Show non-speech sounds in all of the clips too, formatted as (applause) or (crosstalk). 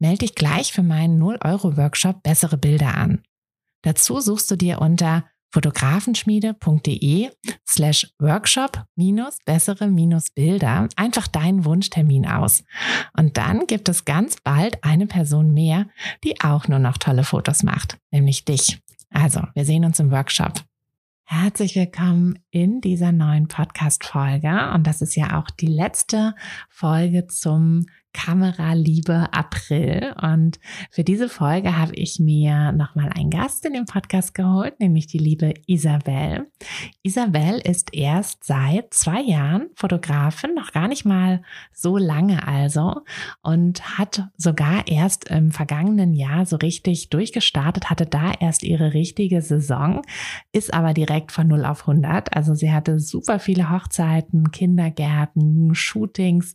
Melde dich gleich für meinen 0-Euro-Workshop Bessere Bilder an. Dazu suchst du dir unter fotografenschmiede.de slash workshop minus bessere minus Bilder einfach deinen Wunschtermin aus. Und dann gibt es ganz bald eine Person mehr, die auch nur noch tolle Fotos macht, nämlich dich. Also, wir sehen uns im Workshop. Herzlich willkommen in dieser neuen Podcast-Folge. Und das ist ja auch die letzte Folge zum Kameraliebe April. Und für diese Folge habe ich mir nochmal einen Gast in den Podcast geholt, nämlich die liebe Isabel. Isabel ist erst seit zwei Jahren Fotografin, noch gar nicht mal so lange also, und hat sogar erst im vergangenen Jahr so richtig durchgestartet, hatte da erst ihre richtige Saison, ist aber direkt von 0 auf 100. Also sie hatte super viele Hochzeiten, Kindergärten, Shootings,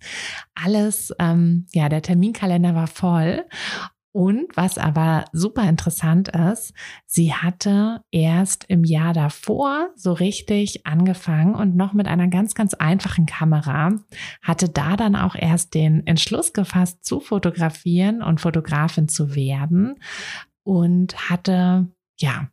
alles. Ähm, ja, der Terminkalender war voll. Und was aber super interessant ist, sie hatte erst im Jahr davor so richtig angefangen und noch mit einer ganz, ganz einfachen Kamera, hatte da dann auch erst den Entschluss gefasst zu fotografieren und Fotografin zu werden und hatte ja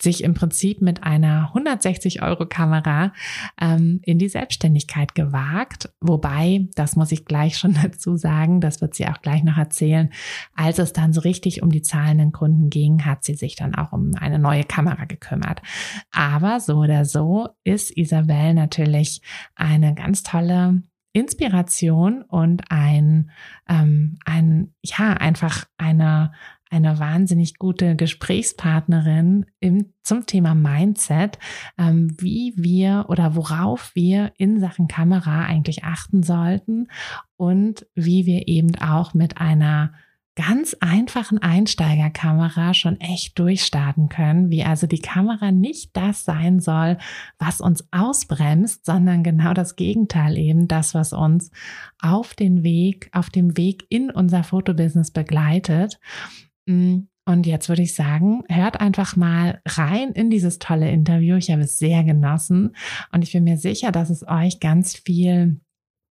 sich im Prinzip mit einer 160 Euro Kamera ähm, in die Selbstständigkeit gewagt. Wobei, das muss ich gleich schon (laughs) dazu sagen, das wird sie auch gleich noch erzählen, als es dann so richtig um die zahlenden Kunden ging, hat sie sich dann auch um eine neue Kamera gekümmert. Aber so oder so ist Isabel natürlich eine ganz tolle Inspiration und ein, ähm, ein, ja, einfach eine, eine wahnsinnig gute Gesprächspartnerin im, zum Thema Mindset, ähm, wie wir oder worauf wir in Sachen Kamera eigentlich achten sollten und wie wir eben auch mit einer ganz einfachen Einsteigerkamera schon echt durchstarten können, wie also die Kamera nicht das sein soll, was uns ausbremst, sondern genau das Gegenteil eben, das, was uns auf den Weg, auf dem Weg in unser Fotobusiness begleitet. Mm, und jetzt würde ich sagen, hört einfach mal rein in dieses tolle Interview. Ich habe es sehr genossen und ich bin mir sicher, dass es euch ganz viel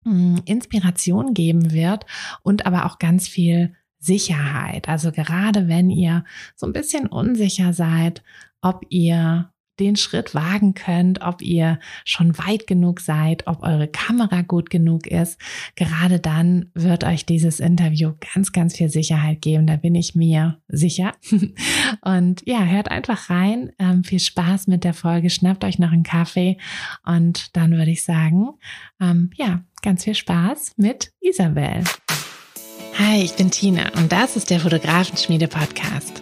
mm, Inspiration geben wird und aber auch ganz viel Sicherheit. Also gerade wenn ihr so ein bisschen unsicher seid, ob ihr den Schritt wagen könnt, ob ihr schon weit genug seid, ob eure Kamera gut genug ist. Gerade dann wird euch dieses Interview ganz, ganz viel Sicherheit geben. Da bin ich mir sicher. (laughs) Und ja, hört einfach rein. Ähm, viel Spaß mit der Folge. Schnappt euch noch einen Kaffee. Und dann würde ich sagen, ähm, ja, ganz viel Spaß mit Isabel. Hi, ich bin Tina und das ist der Fotografenschmiede Podcast.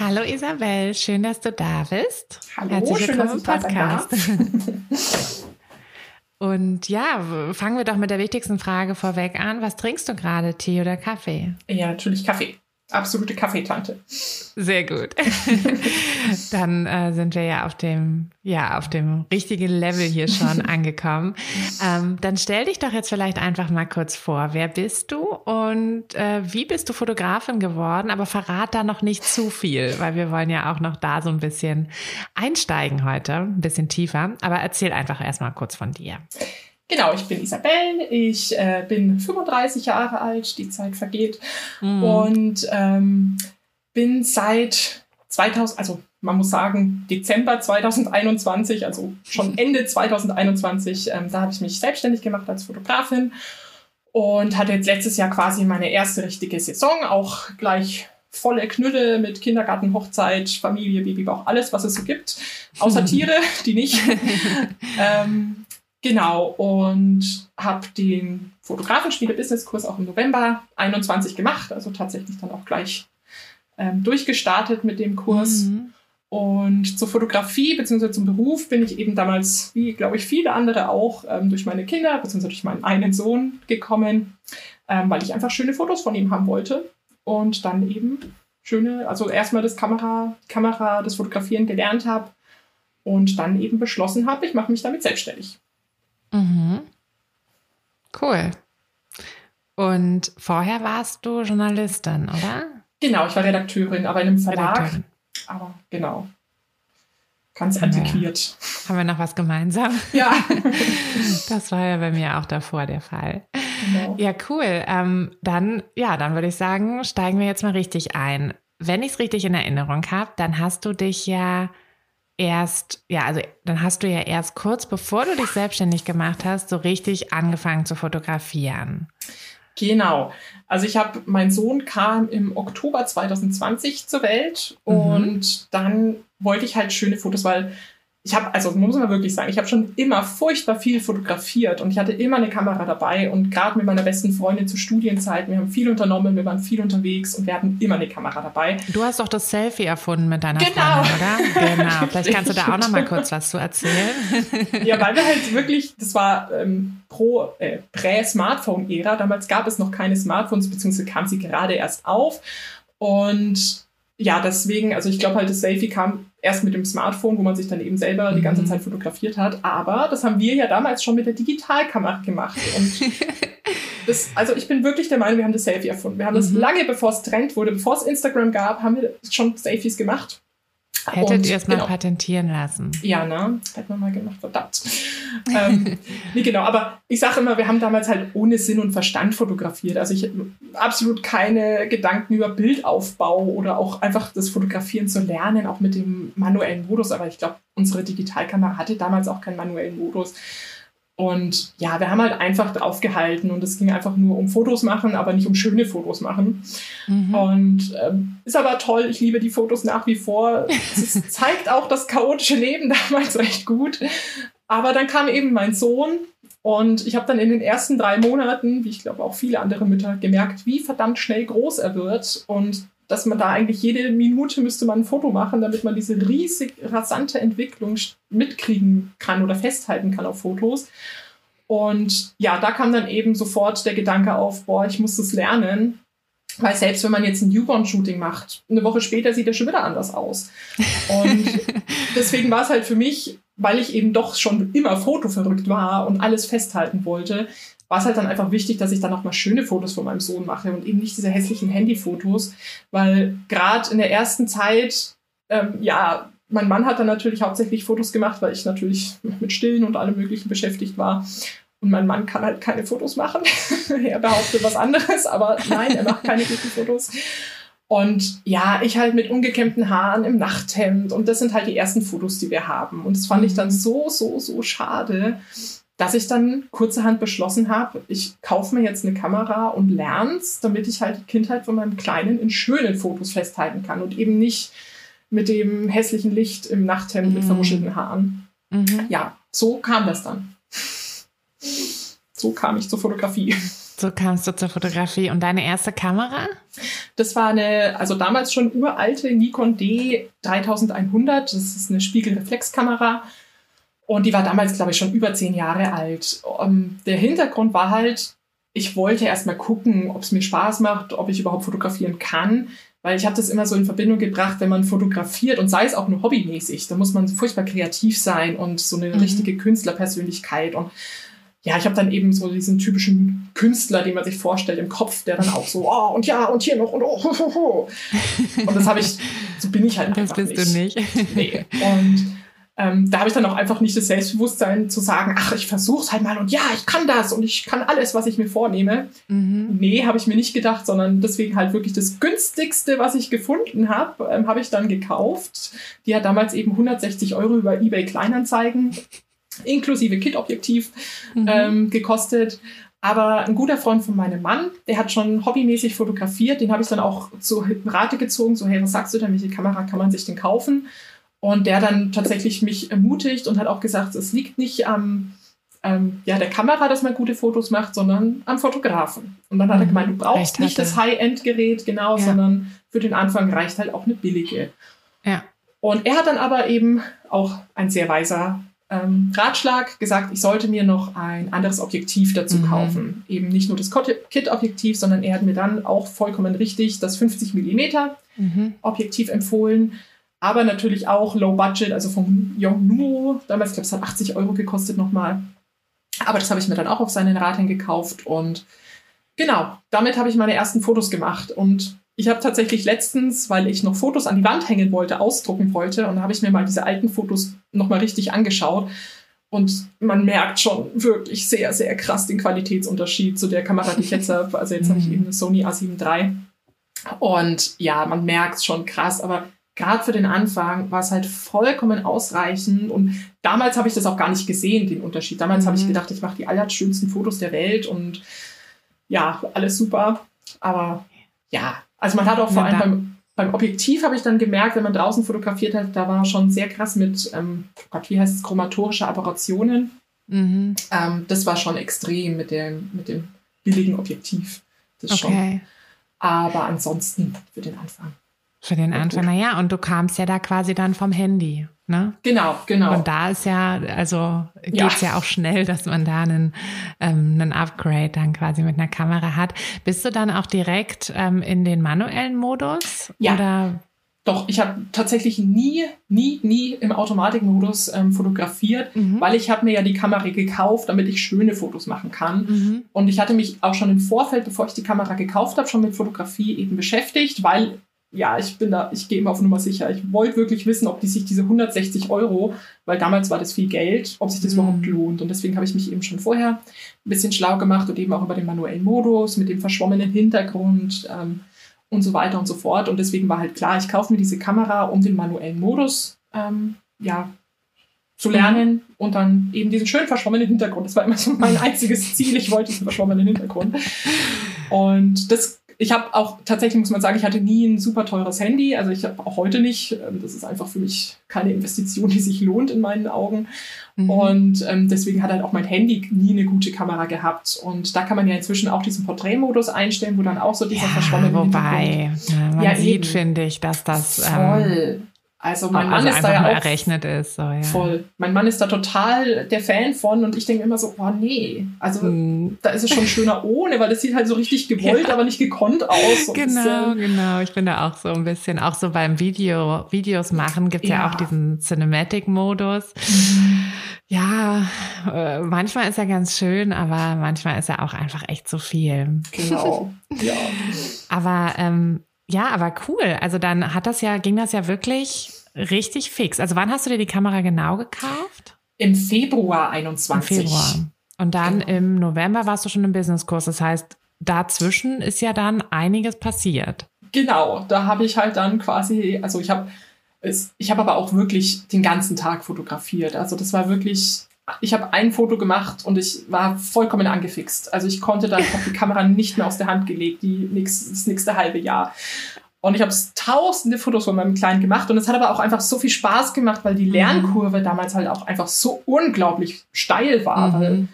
Hallo Isabel, schön, dass du da bist. Hallo, Herzlich willkommen im Podcast. (laughs) Und ja, fangen wir doch mit der wichtigsten Frage vorweg an. Was trinkst du gerade, Tee oder Kaffee? Ja, natürlich Kaffee. Absolute Kaffeetante. Sehr gut. (laughs) Dann äh, sind wir ja auf dem, ja, auf dem richtigen Level hier schon (laughs) angekommen. Ähm, dann stell dich doch jetzt vielleicht einfach mal kurz vor. Wer bist du und äh, wie bist du Fotografin geworden? Aber verrat da noch nicht zu viel, weil wir wollen ja auch noch da so ein bisschen einsteigen heute, ein bisschen tiefer. Aber erzähl einfach erstmal kurz von dir. Genau, ich bin Isabelle, ich äh, bin 35 Jahre alt, die Zeit vergeht mhm. und ähm, bin seit 2000, also man muss sagen Dezember 2021, also schon (laughs) Ende 2021, ähm, da habe ich mich selbstständig gemacht als Fotografin und hatte jetzt letztes Jahr quasi meine erste richtige Saison, auch gleich volle Knülle mit Kindergarten, Hochzeit, Familie, Babybauch, alles, was es so gibt, außer (laughs) Tiere, die nicht. (laughs) ähm, Genau, und habe den Fotografenspiele-Business-Kurs auch im November 21 gemacht, also tatsächlich dann auch gleich ähm, durchgestartet mit dem Kurs. Mhm. Und zur Fotografie bzw. zum Beruf bin ich eben damals, wie glaube ich viele andere auch, ähm, durch meine Kinder bzw. durch meinen einen Sohn gekommen, ähm, weil ich einfach schöne Fotos von ihm haben wollte. Und dann eben schöne, also erstmal das Kamera, Kamera, das Fotografieren gelernt habe und dann eben beschlossen habe, ich mache mich damit selbstständig. Mhm. Cool. Und vorher warst du Journalistin, oder? Genau, ich war Redakteurin, aber in einem Verlag. Aber genau. Ganz haben antiquiert. Wir, haben wir noch was gemeinsam? Ja. (laughs) das war ja bei mir auch davor der Fall. Genau. Ja, cool. Ähm, dann, ja, dann würde ich sagen, steigen wir jetzt mal richtig ein. Wenn ich es richtig in Erinnerung habe, dann hast du dich ja erst, ja, also dann hast du ja erst kurz bevor du dich selbstständig gemacht hast, so richtig angefangen zu fotografieren. Genau. Also ich habe, mein Sohn kam im Oktober 2020 zur Welt mhm. und dann wollte ich halt schöne Fotos, weil ich habe, also muss man wirklich sagen, ich habe schon immer furchtbar viel fotografiert und ich hatte immer eine Kamera dabei und gerade mit meiner besten Freundin zu Studienzeiten, wir haben viel unternommen, wir waren viel unterwegs und wir hatten immer eine Kamera dabei. Du hast doch das Selfie erfunden mit deiner genau. Freundin, oder? (laughs) Genau. Vielleicht kannst du da auch noch mal kurz was zu erzählen. (laughs) ja, weil wir halt wirklich, das war ähm, pro äh, Prä-Smartphone-Ära. Damals gab es noch keine Smartphones, beziehungsweise kam sie gerade erst auf und ja, deswegen, also ich glaube halt, das Selfie kam erst mit dem Smartphone, wo man sich dann eben selber die ganze mhm. Zeit fotografiert hat. Aber das haben wir ja damals schon mit der Digitalkamera gemacht. Und (laughs) das, also ich bin wirklich der Meinung, wir haben das Selfie erfunden. Wir haben das mhm. lange bevor es Trend wurde, bevor es Instagram gab, haben wir schon Selfies gemacht. Hättet ihr es mal genau. patentieren lassen. Ja, ne? Hätten wir mal gemacht, verdammt. ähm, (laughs) nee, genau, aber ich sage immer, wir haben damals halt ohne Sinn und Verstand fotografiert. Also ich absolut keine Gedanken über Bildaufbau oder auch einfach das Fotografieren zu lernen, auch mit dem manuellen Modus. Aber ich glaube, unsere Digitalkamera hatte damals auch keinen manuellen Modus. Und ja, wir haben halt einfach draufgehalten und es ging einfach nur um Fotos machen, aber nicht um schöne Fotos machen. Mhm. Und ähm, ist aber toll, ich liebe die Fotos nach wie vor. Es (laughs) zeigt auch das chaotische Leben (laughs) damals recht gut. Aber dann kam eben mein Sohn und ich habe dann in den ersten drei Monaten, wie ich glaube auch viele andere Mütter, gemerkt, wie verdammt schnell groß er wird und dass man da eigentlich jede Minute müsste man ein Foto machen, damit man diese riesig rasante Entwicklung mitkriegen kann oder festhalten kann auf Fotos. Und ja, da kam dann eben sofort der Gedanke auf, boah, ich muss das lernen. Weil selbst wenn man jetzt ein Newborn-Shooting macht, eine Woche später sieht er schon wieder anders aus. Und (laughs) deswegen war es halt für mich, weil ich eben doch schon immer fotoverrückt war und alles festhalten wollte, war es halt dann einfach wichtig, dass ich dann auch mal schöne Fotos von meinem Sohn mache und eben nicht diese hässlichen Handyfotos, weil gerade in der ersten Zeit, ähm, ja, mein Mann hat dann natürlich hauptsächlich Fotos gemacht, weil ich natürlich mit Stillen und allem Möglichen beschäftigt war. Und mein Mann kann halt keine Fotos machen. (laughs) er behauptet was anderes, aber nein, er macht keine guten Fotos. Und ja, ich halt mit ungekämmten Haaren im Nachthemd. Und das sind halt die ersten Fotos, die wir haben. Und das fand ich dann mhm. so, so, so schade, dass ich dann kurzerhand beschlossen habe, ich kaufe mir jetzt eine Kamera und lerne es, damit ich halt die Kindheit von meinem Kleinen in schönen Fotos festhalten kann und eben nicht mit dem hässlichen Licht im Nachthemd mhm. mit vermuschelten Haaren. Mhm. Ja, so kam das dann. So kam ich zur Fotografie. So kamst du zur Fotografie. Und deine erste Kamera? Das war eine, also damals schon uralte Nikon D 3100. Das ist eine Spiegelreflexkamera und die war damals, glaube ich, schon über zehn Jahre alt. Um, ähm, der Hintergrund war halt, ich wollte erst mal gucken, ob es mir Spaß macht, ob ich überhaupt fotografieren kann. Weil ich habe das immer so in Verbindung gebracht, wenn man fotografiert und sei es auch nur hobbymäßig, da muss man furchtbar kreativ sein und so eine mhm. richtige Künstlerpersönlichkeit. Und ja, ich habe dann eben so diesen typischen Künstler, den man sich vorstellt im Kopf, der dann auch so, oh, (laughs) und ja, und hier noch und oh, ho, ho, ho. Und das habe ich, so bin ich halt einfach nicht. Das bist du nicht. Nee. Und ähm, da habe ich dann auch einfach nicht das Selbstbewusstsein zu sagen, ach, ich versuche es halt mal und ja, ich kann das und ich kann alles, was ich mir vornehme. Mhm. Nee, habe ich mir nicht gedacht, sondern deswegen halt wirklich das günstigste, was ich gefunden habe, ähm, habe ich dann gekauft. Die hat damals eben 160 Euro über eBay Kleinanzeigen (laughs) inklusive Kit-Objektiv mhm. ähm, gekostet. Aber ein guter Freund von meinem Mann, der hat schon hobbymäßig fotografiert, den habe ich dann auch zu Rate gezogen, so hey, was sagst du denn, welche Kamera kann man sich denn kaufen? Und der dann tatsächlich mich ermutigt und hat auch gesagt, es liegt nicht am ähm, ja, der Kamera, dass man gute Fotos macht, sondern am Fotografen. Und dann hat er mhm. gemeint, du brauchst nicht das High-End-Gerät, genau, ja. sondern für den Anfang reicht halt auch eine billige. Ja. Und er hat dann aber eben auch ein sehr weiser ähm, Ratschlag gesagt, ich sollte mir noch ein anderes Objektiv dazu mhm. kaufen. Eben nicht nur das Kit-Objektiv, sondern er hat mir dann auch vollkommen richtig das 50 mm mhm. Objektiv empfohlen aber natürlich auch Low Budget, also vom Yongnuo. Damals, glaube ich, es hat 80 Euro gekostet nochmal. Aber das habe ich mir dann auch auf seinen Rad hingekauft und genau, damit habe ich meine ersten Fotos gemacht. Und ich habe tatsächlich letztens, weil ich noch Fotos an die Wand hängen wollte, ausdrucken wollte, und da habe ich mir mal diese alten Fotos nochmal richtig angeschaut. Und man merkt schon wirklich sehr, sehr krass den Qualitätsunterschied zu der Kamera, die ich jetzt habe. Also jetzt habe ich (laughs) eben eine Sony A7 III. Und ja, man merkt es schon krass, aber gerade für den Anfang war es halt vollkommen ausreichend. Und damals habe ich das auch gar nicht gesehen, den Unterschied. Damals mhm. habe ich mhm. gedacht, ich mache die allerschönsten Fotos der Welt und ja, alles super. Aber ja, also man hat auch vor allem beim, beim Objektiv habe ich dann gemerkt, wenn man draußen fotografiert hat, da war schon sehr krass mit, ähm, Gott, wie heißt es, chromatorische Aberrationen. Mhm. Ähm, das war schon extrem mit dem, mit dem billigen Objektiv. Das okay. schon. Aber ansonsten für den Anfang. Für den Anfang, naja, und du kamst ja da quasi dann vom Handy, ne? Genau, genau. Und da ist ja, also geht's ja. ja auch schnell, dass man da einen, ähm, einen Upgrade dann quasi mit einer Kamera hat. Bist du dann auch direkt ähm, in den manuellen Modus? Ja. Oder? Doch, ich habe tatsächlich nie, nie, nie im Automatikmodus ähm, fotografiert, mhm. weil ich habe mir ja die Kamera gekauft, damit ich schöne Fotos machen kann. Mhm. Und ich hatte mich auch schon im Vorfeld, bevor ich die Kamera gekauft habe, schon mit Fotografie eben beschäftigt, weil ja, ich bin da, ich gehe immer auf Nummer sicher. Ich wollte wirklich wissen, ob die sich diese 160 Euro, weil damals war das viel Geld, ob sich das mhm. überhaupt lohnt. Und deswegen habe ich mich eben schon vorher ein bisschen schlau gemacht und eben auch über den manuellen Modus mit dem verschwommenen Hintergrund ähm, und so weiter und so fort. Und deswegen war halt klar, ich kaufe mir diese Kamera, um den manuellen Modus ähm, ja, zu lernen mhm. und dann eben diesen schön verschwommenen Hintergrund. Das war immer so mein einziges Ziel. Ich wollte diesen verschwommenen Hintergrund. (laughs) Und das ich habe auch tatsächlich, muss man sagen, ich hatte nie ein super teures Handy. Also ich habe auch heute nicht. Ähm, das ist einfach für mich keine Investition, die sich lohnt in meinen Augen. Mhm. Und ähm, deswegen hat halt auch mein Handy nie eine gute Kamera gehabt. Und da kann man ja inzwischen auch diesen Porträtmodus einstellen, wo dann auch so dieser ja, verschwommene Wobei, ja, man ja, sieht, finde ich, dass das ähm. Also mein also Mann ist da ja auch errechnet ist. So, ja. Voll. Mein Mann ist da total der Fan von und ich denke immer so, oh nee, also hm. da ist es schon schöner ohne, weil das sieht halt so richtig gewollt, ja. aber nicht gekonnt aus. genau, genau. Ich bin da auch so ein bisschen, auch so beim Video, Videos machen gibt es ja. ja. auch diesen Cinematic-Modus. Mhm. Ja, äh, manchmal ist er ganz schön, aber manchmal ist er auch einfach echt zu viel. Genau. (laughs) ja. Aber ähm, ja, aber cool. Also dann hat das ja, ging das ja wirklich richtig fix. Also wann hast du dir die Kamera genau gekauft? Im Februar 21. Im Februar. Und dann genau. im November warst du schon im Businesskurs. Das heißt, dazwischen ist ja dann einiges passiert. Genau, da habe ich halt dann quasi, also ich habe ich habe aber auch wirklich den ganzen Tag fotografiert. Also das war wirklich ich habe ein Foto gemacht und ich war vollkommen angefixt. Also ich konnte dann, ich habe die Kamera nicht mehr aus der Hand gelegt, die nächst, das nächste halbe Jahr. Und ich habe tausende Fotos von meinem Kleinen gemacht und es hat aber auch einfach so viel Spaß gemacht, weil die mhm. Lernkurve damals halt auch einfach so unglaublich steil war. Mhm. Weil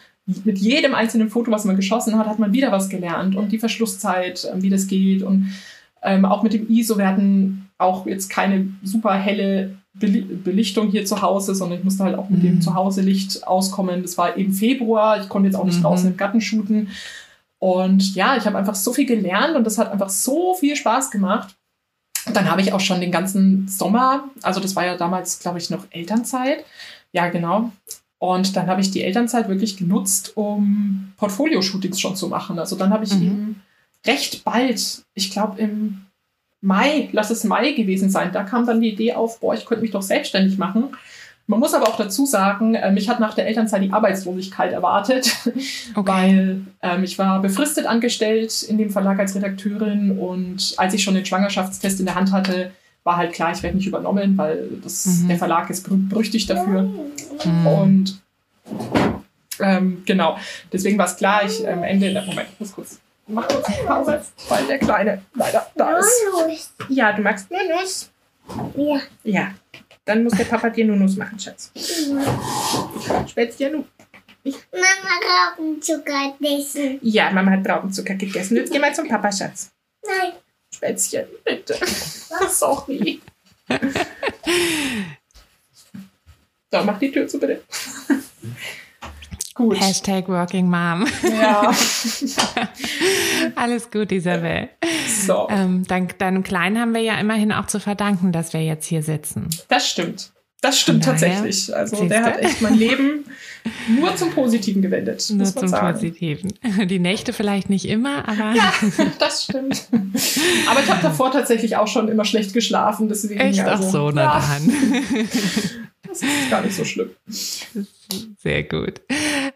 mit jedem einzelnen Foto, was man geschossen hat, hat man wieder was gelernt und die Verschlusszeit, ähm, wie das geht und ähm, auch mit dem ISO. Hatten auch jetzt keine super helle Belichtung hier zu Hause, sondern ich musste halt auch mit mhm. dem Zuhause-Licht auskommen. Das war eben Februar, ich konnte jetzt auch nicht mhm. draußen im Garten shooten. Und ja, ich habe einfach so viel gelernt und das hat einfach so viel Spaß gemacht. dann habe ich auch schon den ganzen Sommer, also das war ja damals, glaube ich, noch Elternzeit. Ja, genau. Und dann habe ich die Elternzeit wirklich genutzt, um Portfolio-Shootings schon zu machen. Also dann habe ich mhm. eben recht bald, ich glaube im Mai, lass es Mai gewesen sein, da kam dann die Idee auf, boah, ich könnte mich doch selbstständig machen. Man muss aber auch dazu sagen, äh, mich hat nach der Elternzeit die Arbeitslosigkeit erwartet, (laughs) okay. weil ähm, ich war befristet angestellt in dem Verlag als Redakteurin und als ich schon den Schwangerschaftstest in der Hand hatte, war halt klar, ich werde nicht übernommen, weil das, mhm. der Verlag ist berüchtigt dafür. Mhm. Und ähm, genau, deswegen war es klar, ich am ähm, Ende, Moment, ich muss kurz, mach kurz Pause, weil der Kleine leider da ist. Ja, du magst nur Nuss? Ja. Ja, dann muss der Papa dir nur Nuss machen, Schatz. Ja. Spätzchen, du. Ich. Mama hat Traubenzucker gegessen. Ja, Mama hat Traubenzucker gegessen. Jetzt geh mal zum Papa, Schatz. Nein. Spätzchen, bitte. Was auch nie. (laughs) so, mach die Tür zu, bitte. Gut. Hashtag Working Mom. Ja. (laughs) Alles gut, Isabel. So. Ähm, dank deinem Kleinen haben wir ja immerhin auch zu verdanken, dass wir jetzt hier sitzen. Das stimmt. Das stimmt tatsächlich. Also der hat echt mein Leben nur zum Positiven gewendet. (laughs) Nur zum sagen. Positiven. (laughs) Die Nächte vielleicht nicht immer, aber. Ja, das stimmt. Aber ich habe davor tatsächlich auch schon immer schlecht geschlafen. Deswegen, Echt? Also, Ach so, na ja. dann. Das ist gar nicht so schlimm. Sehr gut.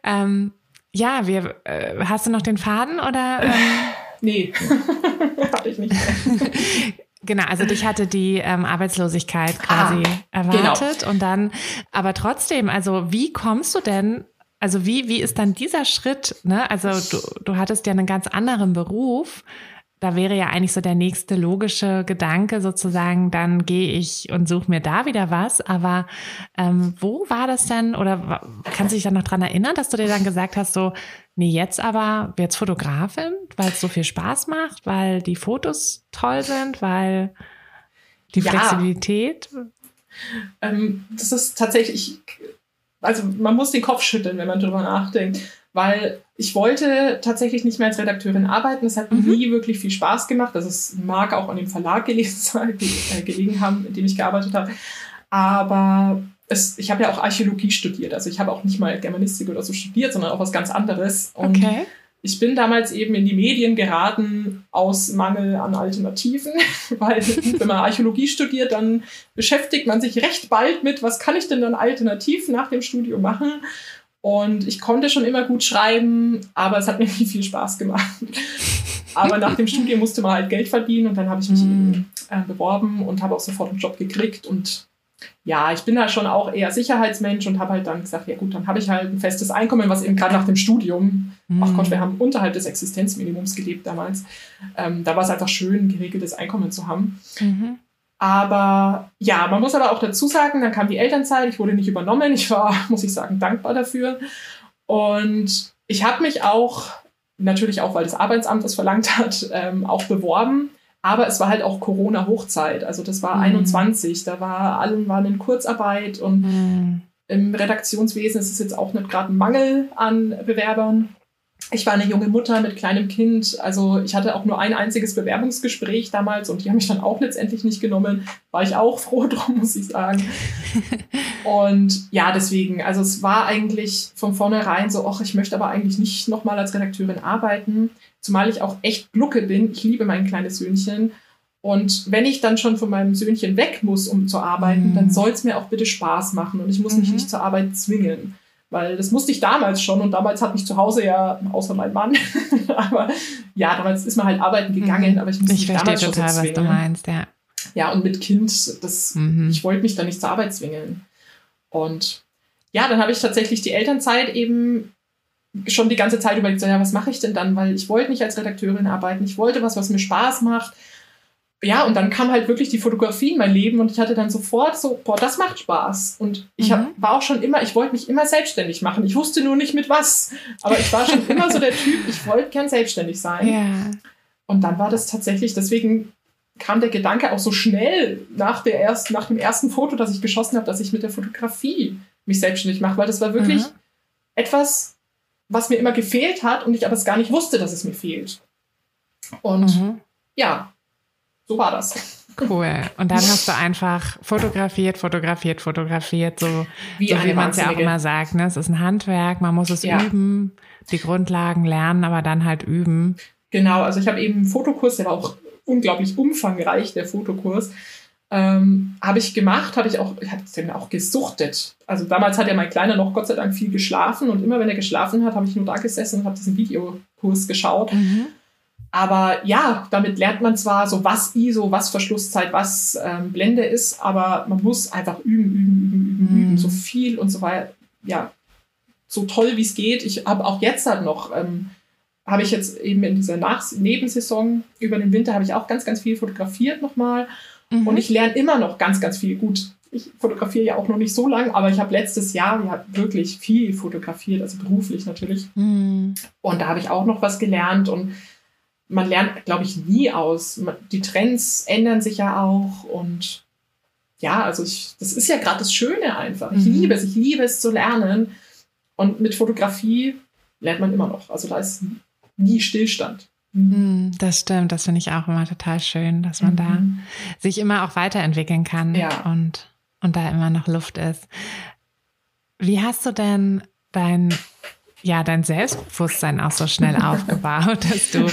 Ähm, ja, wir, äh, hast du noch den Faden oder? Ähm? (laughs) Nee, (laughs) hatte ich nicht. (laughs) Genau, also dich hatte die ähm, Arbeitslosigkeit quasi ah, erwartet genau. und dann, aber trotzdem, also wie kommst du denn, also wie, wie ist dann dieser Schritt, ne? Also du, du hattest ja einen ganz anderen Beruf da wäre ja eigentlich so der nächste logische Gedanke sozusagen, dann gehe ich und suche mir da wieder was. Aber ähm, wo war das denn? Oder kannst du dich dann noch dran erinnern, dass du dir dann gesagt hast, so, nee, jetzt aber, jetzt Fotografin, weil es so viel Spaß macht, weil die Fotos toll sind, weil die ja. Flexibilität? Ähm, das ist tatsächlich, also man muss den Kopf schütteln, wenn man drüber nachdenkt weil ich wollte tatsächlich nicht mehr als Redakteurin arbeiten. Es hat mhm. nie wirklich viel Spaß gemacht. Also es mag auch an dem Verlag gelegen, (laughs) äh, gelegen haben, in dem ich gearbeitet habe. Aber es, ich habe ja auch Archäologie studiert. Also ich habe auch nicht mal Germanistik oder so studiert, sondern auch was ganz anderes. Und okay. ich bin damals eben in die Medien geraten aus Mangel an Alternativen, (laughs) weil wenn man Archäologie studiert, dann beschäftigt man sich recht bald mit, was kann ich denn dann alternativ nach dem Studium machen? Und ich konnte schon immer gut schreiben, aber es hat mir (laughs) nie viel Spaß gemacht. aber nach dem Studium musste man halt Geld verdienen und dann habe ich mich mm. äh, beworben und habe auch sofort einen Job gekriegt. Und ja, ich bin da schon auch eher Sicherheitsmensch und habe halt dann gesagt, ja gut, dann habe ich halt ein festes Einkommen, was eben gerade nach dem Studium, mm. ach Gott, wir haben unterhalb des Existenzminimums gelebt damals. Ähm, da war es einfach schön, geregeltes Einkommen zu haben. Mhm. Aber ja, man muss aber auch dazu sagen, dann kam die Elternzeit, ich wurde nicht übernommen. Ich war, (laughs) muss ich sagen, dankbar dafür. Und ich habe mich auch, natürlich auch, weil das Arbeitsamt das verlangt hat, (laughs) ähm, auch beworben. Aber es war halt auch Corona-Hochzeit. Also das war mhm. 21. Da war allen waren in Kurzarbeit und mhm. im Redaktionswesen ist es jetzt auch nicht gerade ein Mangel an Bewerbern. Ich war eine junge Mutter mit kleinem Kind. Also ich hatte auch nur ein einziges Bewerbungsgespräch damals und die haben mich dann auch letztendlich nicht genommen. War ich auch (laughs) froh drum, muss ich sagen. (laughs) und ja, deswegen, also es war eigentlich von vornherein so, ach, ich möchte aber eigentlich nicht nochmal als Redakteurin arbeiten, zumal ich auch echt Glucke bin. Ich liebe mein kleines Söhnchen. Und wenn ich dann schon von meinem Söhnchen weg muss, um zu arbeiten, mhm. dann soll es mir auch bitte Spaß machen und ich muss mhm. mich nicht zur Arbeit zwingen. Weil das musste ich damals schon und damals hat mich zu Hause ja, außer mein Mann, (laughs) aber ja, damals ist man halt arbeiten gegangen, mhm. aber ich musste ich mich damals total, schon so zwingen. was du meinst, ja. Ja, und mit Kind, das, mhm. ich wollte mich da nicht zur Arbeit zwingen. Und ja, dann habe ich tatsächlich die Elternzeit eben schon die ganze Zeit überlegt, so, ja, was mache ich denn dann? Weil ich wollte nicht als Redakteurin arbeiten, ich wollte was, was mir Spaß macht ja, und dann kam halt wirklich die Fotografie in mein Leben und ich hatte dann sofort so, boah, das macht Spaß. Und ich hab, mhm. war auch schon immer, ich wollte mich immer selbstständig machen. Ich wusste nur nicht mit was. Aber ich war schon immer so der Typ, ich wollte gern selbstständig sein. Ja. Und dann war das tatsächlich, deswegen kam der Gedanke auch so schnell nach, der erst, nach dem ersten Foto, das ich geschossen habe, dass ich mit der Fotografie mich selbstständig mache, weil das war wirklich mhm. etwas, was mir immer gefehlt hat und ich aber es gar nicht wusste, dass es mir fehlt. Und mhm. ja, so war das. Cool. Und dann hast du einfach fotografiert, fotografiert, fotografiert, so wie, so wie man es ja auch immer sagt. Ne? Es ist ein Handwerk, man muss es ja. üben, die Grundlagen lernen, aber dann halt üben. Genau, also ich habe eben einen Fotokurs, der war auch unglaublich umfangreich, der Fotokurs. Ähm, habe ich gemacht, habe ich auch, ich habe den auch gesuchtet. Also damals hat ja mein Kleiner noch Gott sei Dank viel geschlafen und immer wenn er geschlafen hat, habe ich nur da gesessen und habe diesen Videokurs geschaut. Mhm. Aber ja, damit lernt man zwar so, was ISO, was Verschlusszeit, was ähm, Blende ist, aber man muss einfach üben, üben, üben, üben, mhm. üben, so viel und so weiter. Ja, so toll wie es geht. Ich habe auch jetzt halt noch, ähm, habe ich jetzt eben in dieser Nach Nebensaison über den Winter habe ich auch ganz, ganz viel fotografiert nochmal. Mhm. Und ich lerne immer noch ganz, ganz viel. Gut, ich fotografiere ja auch noch nicht so lange, aber ich habe letztes Jahr ja wirklich viel fotografiert, also beruflich natürlich. Mhm. Und da habe ich auch noch was gelernt und man lernt, glaube ich, nie aus. Die Trends ändern sich ja auch und ja, also ich, das ist ja gerade das Schöne einfach. Ich mhm. liebe es, ich liebe es zu lernen. Und mit Fotografie lernt man immer noch. Also da ist nie Stillstand. Mhm. Das stimmt, das finde ich auch immer total schön, dass man mhm. da sich immer auch weiterentwickeln kann ja. und, und da immer noch Luft ist. Wie hast du denn dein ja, dein Selbstbewusstsein auch so schnell (laughs) aufgebaut, dass du,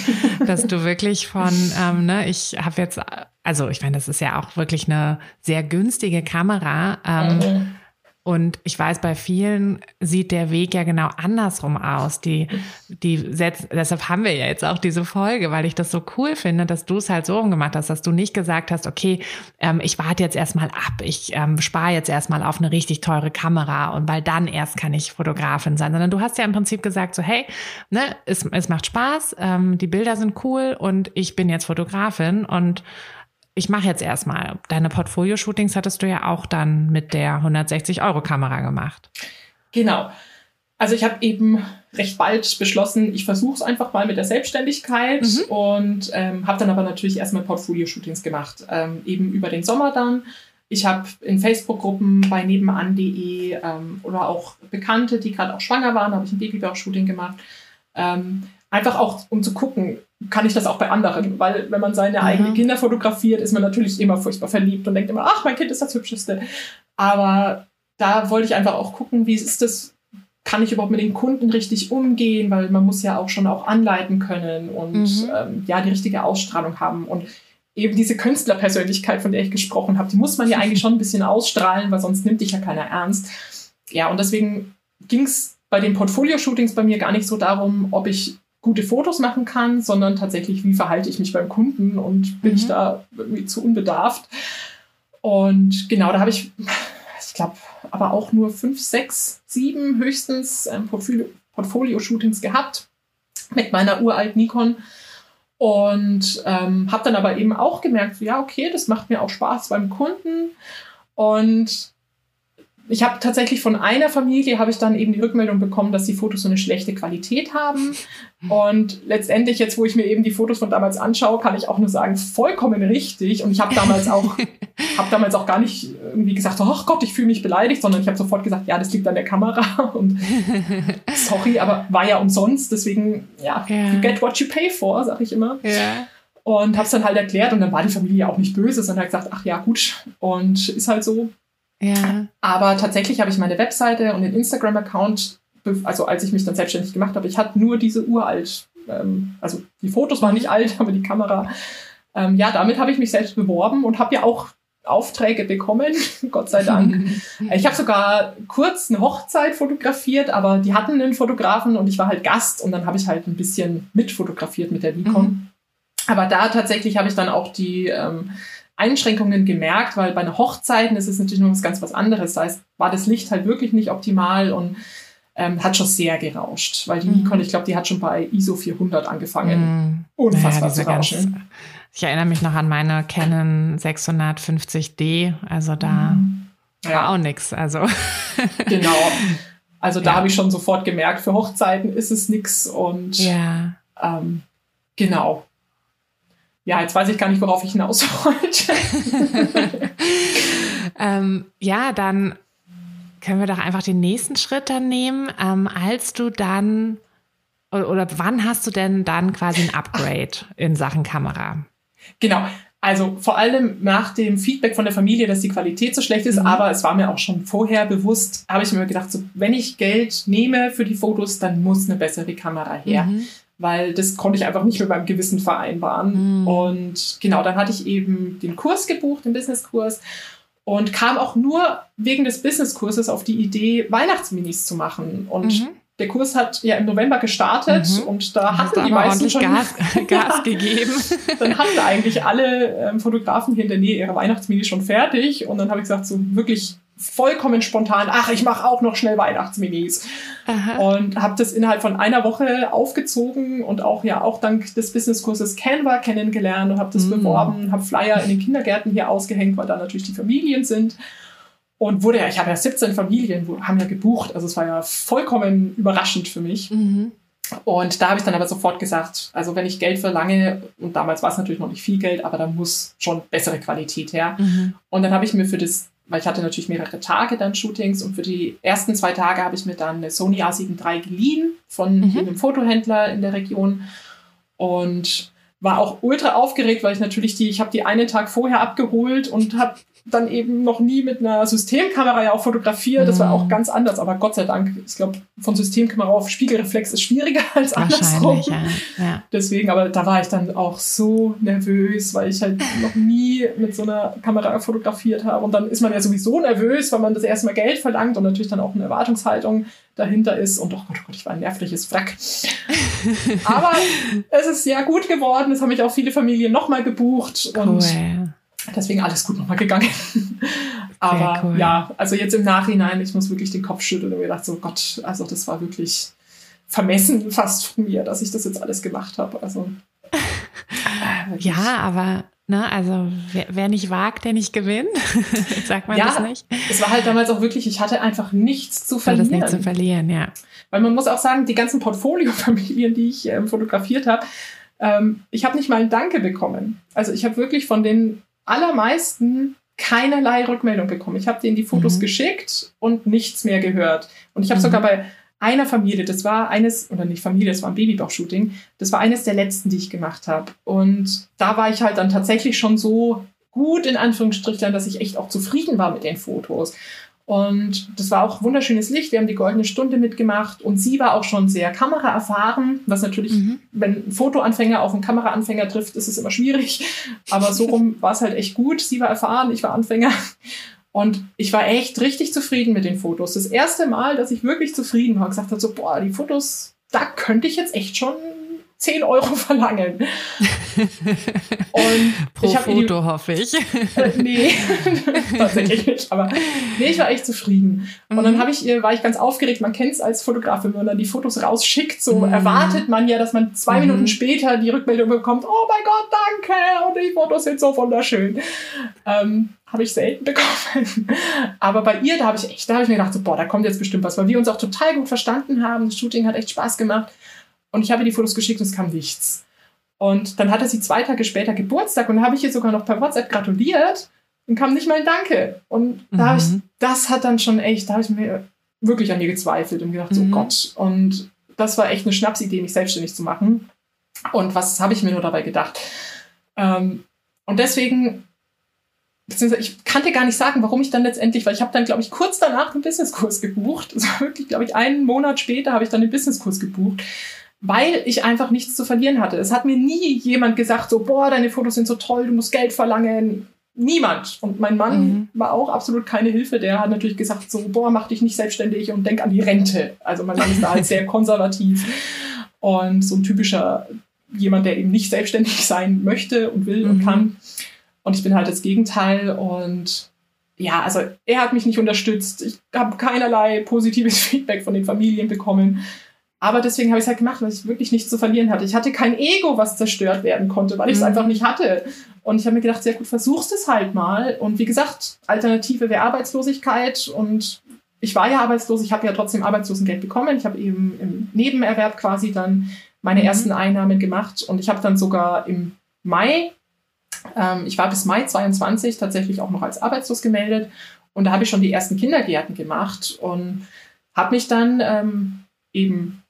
dass du wirklich von, ähm, ne, ich habe jetzt, also ich meine, das ist ja auch wirklich eine sehr günstige Kamera. Ähm, mhm. Und ich weiß, bei vielen sieht der Weg ja genau andersrum aus. Die, die setzt, deshalb haben wir ja jetzt auch diese Folge, weil ich das so cool finde, dass du es halt so rumgemacht hast, dass du nicht gesagt hast, okay, ähm, ich warte jetzt erstmal ab, ich ähm, spare jetzt erstmal auf eine richtig teure Kamera und weil dann erst kann ich Fotografin sein, sondern du hast ja im Prinzip gesagt, so, hey, ne, es, es macht Spaß, ähm, die Bilder sind cool und ich bin jetzt Fotografin und ich mache jetzt erstmal. Deine Portfolio-Shootings hattest du ja auch dann mit der 160-Euro-Kamera gemacht. Genau. Also ich habe eben recht bald beschlossen, ich versuche es einfach mal mit der Selbstständigkeit mhm. und ähm, habe dann aber natürlich erstmal Portfolio-Shootings gemacht, ähm, eben über den Sommer dann. Ich habe in Facebook-Gruppen bei nebenan.de ähm, oder auch Bekannte, die gerade auch schwanger waren, habe ich ein Babybauch-Shooting gemacht. Ähm, einfach auch, um zu gucken, kann ich das auch bei anderen? Weil wenn man seine mhm. eigenen Kinder fotografiert, ist man natürlich immer furchtbar verliebt und denkt immer, ach, mein Kind ist das Hübscheste. Aber da wollte ich einfach auch gucken, wie ist das, kann ich überhaupt mit den Kunden richtig umgehen, weil man muss ja auch schon auch anleiten können und mhm. ähm, ja, die richtige Ausstrahlung haben. Und eben diese Künstlerpersönlichkeit, von der ich gesprochen habe, die muss man ja (laughs) eigentlich schon ein bisschen ausstrahlen, weil sonst nimmt dich ja keiner ernst. Ja, und deswegen ging es bei den Portfolio-Shootings bei mir gar nicht so darum, ob ich gute Fotos machen kann, sondern tatsächlich, wie verhalte ich mich beim Kunden und bin mhm. ich da irgendwie zu unbedarft. Und genau, da habe ich, ich glaube, aber auch nur fünf, sechs, sieben höchstens ähm, Portfolio-Shootings gehabt mit meiner uralten Nikon. Und ähm, habe dann aber eben auch gemerkt, ja, okay, das macht mir auch Spaß beim Kunden. Und ich habe tatsächlich von einer Familie habe ich dann eben die Rückmeldung bekommen, dass die Fotos so eine schlechte Qualität haben. (laughs) Und letztendlich jetzt, wo ich mir eben die Fotos von damals anschaue, kann ich auch nur sagen, vollkommen richtig. Und ich habe damals auch, (laughs) habe damals auch gar nicht irgendwie gesagt, ach Gott, ich fühle mich beleidigt, sondern ich habe sofort gesagt, ja, das liegt an der Kamera. (laughs) Und sorry, aber war ja umsonst. Deswegen, ja, yeah. you get what you pay for, sag ich immer. Yeah. Und habe es dann halt erklärt und dann war die Familie auch nicht böse, sondern hat gesagt, ach ja, gut. Und ist halt so, ja. Aber tatsächlich habe ich meine Webseite und den Instagram-Account, also als ich mich dann selbstständig gemacht habe, ich hatte nur diese uralt, ähm, also die Fotos waren nicht alt, (laughs) aber die Kamera. Ähm, ja, damit habe ich mich selbst beworben und habe ja auch Aufträge bekommen, (laughs) Gott sei Dank. (laughs) ich habe sogar kurz eine Hochzeit fotografiert, aber die hatten einen Fotografen und ich war halt Gast und dann habe ich halt ein bisschen mitfotografiert mit der Nikon. Mhm. Aber da tatsächlich habe ich dann auch die ähm, Einschränkungen gemerkt, weil bei einer Hochzeiten ist es natürlich noch was ganz was anderes. Da heißt, war das Licht halt wirklich nicht optimal und ähm, hat schon sehr gerauscht, weil die mhm. Nikon, ich glaube, die hat schon bei ISO 400 angefangen. Mhm. Unfassbar naja, zu rauschen. Ganz, ich erinnere mich noch an meine Canon 650D, also da mhm. war ja. auch nichts. Also (laughs) genau. Also da ja. habe ich schon sofort gemerkt, für Hochzeiten ist es nichts und ja. ähm, genau ja, jetzt weiß ich gar nicht, worauf ich hinaus (laughs) wollte. (laughs) ähm, ja, dann können wir doch einfach den nächsten Schritt dann nehmen, ähm, als du dann oder wann hast du denn dann quasi ein Upgrade in Sachen Kamera? Genau. Also vor allem nach dem Feedback von der Familie, dass die Qualität so schlecht ist, Mhm. aber es war mir auch schon vorher bewusst, habe ich mir gedacht, so, wenn ich Geld nehme für die Fotos, dann muss eine bessere Kamera her, Mhm. Weil das konnte ich einfach nicht mit meinem Gewissen vereinbaren. Mhm. Und genau, dann hatte ich eben den Kurs gebucht, den Businesskurs und kam auch nur wegen des Businesskurses auf die Idee, Weihnachtsminis zu machen. Und Mhm. der Kurs hat ja im November gestartet Mhm. und da hatten du die meisten schon Gas, (laughs) Gas gegeben. (laughs) dann hatten eigentlich alle ähm, Fotografen hier in der Nähe ihre Weihnachtsmini schon fertig. Und dann habe ich gesagt, so wirklich vollkommen spontan, ach, ich mache auch noch schnell Weihnachtsminis. Aha. Und habe das innerhalb von einer Woche aufgezogen und auch ja auch dank des Businesskurses Canva kennengelernt und habe das Mm. beworben, habe Flyer in den Kindergärten hier ausgehängt, weil da natürlich die Familien sind. Und wurde ja, ich habe ja 17 Familien, haben ja gebucht. Also es war ja vollkommen überraschend für mich. Mhm. Und da habe ich dann aber sofort gesagt, also wenn ich Geld verlange, und damals war es natürlich noch nicht viel Geld, aber da muss schon bessere Qualität her. Mhm. Und dann habe ich mir für das, weil ich hatte natürlich mehrere Tage dann Shootings und für die ersten zwei Tage habe ich mir dann eine Sony A7 III geliehen von Mhm. einem Fotohändler in der Region und war auch ultra aufgeregt, weil ich natürlich die, ich habe die einen Tag vorher abgeholt und habe dann eben noch nie mit einer Systemkamera ja auch fotografiert. Das war Mhm. auch ganz anders, aber Gott sei Dank, ich glaube, von Systemkamera auf Spiegelreflex ist schwieriger (laughs) als andersrum. Ja. ja. Deswegen, aber da war ich dann auch so nervös, weil ich halt noch nie mit so einer Kamera fotografiert habe. Und dann ist man ja sowieso nervös, weil man das erste Mal Geld verlangt und natürlich dann auch eine Erwartungshaltung dahinter ist. Und oh Gott, oh Gott, ich war ein nervliches Wrack. (laughs) aber es ist ja gut geworden. Es haben mich auch viele Familien nochmal gebucht. Und Cool. Deswegen alles gut nochmal gegangen. (laughs) aber cool. ja, also jetzt im Nachhinein, ich muss wirklich den Kopf schütteln und mir gedacht, so Gott, also das war wirklich vermessen fast von mir, dass ich das jetzt alles gemacht habe. Also äh. (laughs) Ja, aber, ne, also wer, wer nicht wagt, der nicht gewinnt. (laughs) Sagt man Ja, das nicht? es war halt damals auch wirklich, ich hatte einfach nichts zu Soll das verlieren. nicht zu verlieren, ja. Weil man muss auch sagen, die ganzen Portfolio-Familien, die ich ähm, fotografiert habe, ähm, ich habe nicht mal ein Danke bekommen. Also ich habe wirklich von den allermeisten keinerlei Rückmeldung bekommen. Ich habe denen die Fotos Mhm. geschickt und nichts mehr gehört. Und ich habe Mhm. sogar bei einer Familie, das war eines, oder nicht Familie, das war ein Babybauch-Shooting, das war eines der letzten, die ich gemacht habe. Und da war ich halt dann tatsächlich schon so gut in Anführungsstrichen, dass ich echt auch zufrieden war mit den Fotos. Und das war auch wunderschönes Licht. Wir haben die goldene Stunde mitgemacht und sie war auch schon sehr kameraerfahren, was natürlich, Mhm. wenn ein Fotoanfänger auf einen Kameraanfänger trifft, ist es immer schwierig. (laughs) Aber so rum war es halt echt gut. Sie war erfahren, ich war Anfänger. Und ich war echt richtig zufrieden mit den Fotos. Das erste Mal, dass ich wirklich zufrieden war und gesagt habe, so, boah, die Fotos, da könnte ich jetzt echt schon 10 Euro (laughs) verlangen. Und Pro ich Foto, hoffe ich. äh, nee, (laughs) tatsächlich nicht. Aber nee, ich war echt zufrieden. Und dann Mhm. habe ich ihr, war ich ganz aufgeregt. Man kennt es als Fotograf, wenn man dann die Fotos rausschickt, so Mhm. erwartet man ja, dass man zwei Mhm. Minuten später die Rückmeldung bekommt, oh mein Gott, danke, und die Fotos sind so wunderschön. Ähm, habe ich selten bekommen. (laughs) Aber bei ihr, da habe ich echt, da habe ich mir gedacht, so, boah, da kommt jetzt bestimmt was, weil wir uns auch total gut verstanden haben. Das Shooting hat echt Spaß gemacht. Und ich habe ihr die Fotos geschickt und es kam nichts. Und dann hatte sie zwei Tage später Geburtstag und habe ich ihr sogar noch per WhatsApp gratuliert und kam nicht mal ein Danke. Und da habe ich, Mhm. das hat dann schon echt, da habe ich mir wirklich an ihr gezweifelt und gedacht, so Mhm. Gott. Und das war echt eine Schnapsidee, mich selbstständig zu machen. Und was habe ich mir nur dabei gedacht? Ähm, und deswegen, beziehungsweise ich kannte gar nicht sagen, warum ich dann letztendlich, weil ich habe dann, glaube ich, kurz danach einen Businesskurs gebucht. (laughs) Das war wirklich, glaube ich, einen Monat später habe ich dann den Businesskurs gebucht weil ich einfach nichts zu verlieren hatte. Es hat mir nie jemand gesagt, so, boah, deine Fotos sind so toll, du musst Geld verlangen. Niemand. Und mein Mann Mhm. war auch absolut keine Hilfe. Der hat natürlich gesagt, so, boah, mach dich nicht selbstständig und denk an die Rente. Also mein Mann ist da halt sehr (laughs) konservativ und so ein typischer jemand, der eben nicht selbstständig sein möchte und will und Mhm. kann. Und ich bin halt das Gegenteil und ja, also er hat mich nicht unterstützt. Ich habe keinerlei positives (laughs) Feedback von den Familien bekommen. Aber deswegen habe ich es halt gemacht, weil ich wirklich nichts zu verlieren hatte. Ich hatte kein Ego, was zerstört werden konnte, weil ich es Mhm. einfach nicht hatte. Und ich habe mir gedacht, sehr gut, versuchst es halt mal. Und wie gesagt, Alternative wäre Arbeitslosigkeit. Und ich war ja arbeitslos, ich habe ja trotzdem Arbeitslosengeld bekommen. Ich habe eben im Nebenerwerb quasi dann meine Mhm. ersten Einnahmen gemacht. Und ich habe dann sogar im Mai, ähm, ich war bis Mai 22 tatsächlich auch noch als arbeitslos gemeldet. Und da habe ich schon die ersten Kindergärten gemacht und habe mich dann ähm, eben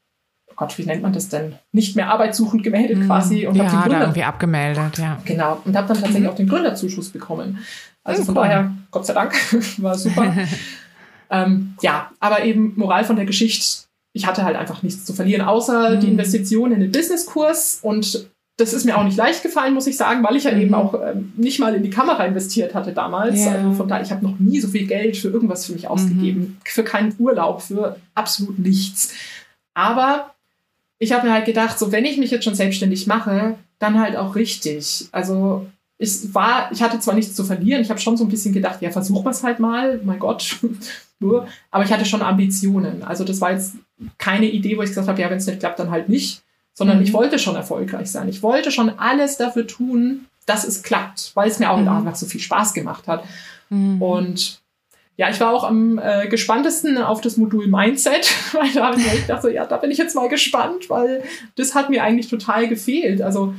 Gott, wie nennt man das denn? Nicht mehr arbeitssuchend gemeldet quasi. Und ja, habe den Gründer irgendwie abgemeldet, ja. Genau. Und habe dann tatsächlich mhm. auch den Gründerzuschuss bekommen. Also von cool. daher, Gott sei Dank, (laughs) war super. (laughs) ähm, ja, aber eben Moral von der Geschichte, ich hatte halt einfach nichts zu verlieren, außer mhm. die Investition in den Businesskurs und das ist mir auch nicht leicht gefallen, muss ich sagen, weil ich ja mhm. eben auch ähm, nicht mal in die Kamera investiert hatte damals. Ja. Also von daher, ich habe noch nie so viel Geld für irgendwas für mich ausgegeben. Mhm. Für keinen Urlaub, für absolut nichts. Aber ich habe mir halt gedacht, so wenn ich mich jetzt schon selbstständig mache, dann halt auch richtig. Also ich war, ich hatte zwar nichts zu verlieren, ich habe schon so ein bisschen gedacht, ja, versuch es halt mal, mein Gott, (laughs) nur. Aber ich hatte schon Ambitionen. Also das war jetzt keine Idee, wo ich gesagt habe, ja, wenn es nicht klappt, dann halt nicht sondern mhm. ich wollte schon erfolgreich sein. Ich wollte schon alles dafür tun, dass es klappt, weil es mir auch mhm. einfach so viel Spaß gemacht hat. Mhm. Und ja, ich war auch am äh, gespanntesten auf das Modul Mindset, (laughs) weil da habe ich mir gedacht, so, ja, da bin ich jetzt mal gespannt, weil das hat mir eigentlich total gefehlt. Also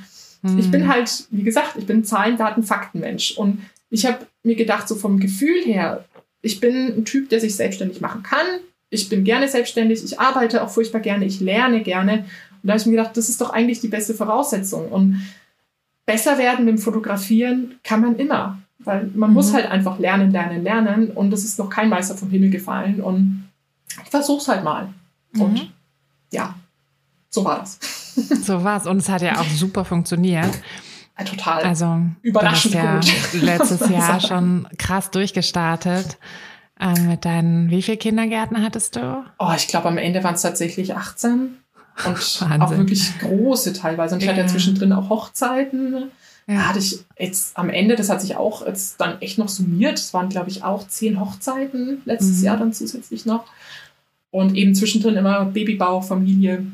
ich bin mhm. halt, wie gesagt, ich bin Zahlen, Daten, Faktenmensch. Und ich habe mir gedacht, so vom Gefühl her, ich bin ein Typ, der sich selbstständig machen kann. Ich bin gerne selbstständig, ich arbeite auch furchtbar gerne, ich lerne gerne. Und da habe ich mir gedacht, das ist doch eigentlich die beste Voraussetzung. Und besser werden mit dem Fotografieren kann man immer. Weil man mhm. muss halt einfach lernen, lernen, lernen. Und das ist noch kein Meister vom Himmel gefallen. Und ich versuche es halt mal. Mhm. Und ja, so war das. (laughs) So war es. Und es hat ja auch super funktioniert. Ja, total. Also überraschend ja letztes (laughs) Jahr schon krass durchgestartet. Äh, mit deinen, wie viele Kindergärten hattest du? Oh, ich glaube, am Ende waren es tatsächlich 18. Und (laughs) Wahnsinn. auch wirklich große teilweise. Und ich ja. hatte ja zwischendrin auch Hochzeiten. Ja. Hatte ich jetzt am Ende, das hat sich auch jetzt dann echt noch summiert. Es waren, glaube ich, auch zehn Hochzeiten letztes mhm. Jahr dann zusätzlich noch. Und eben zwischendrin immer Babybauch, Familie.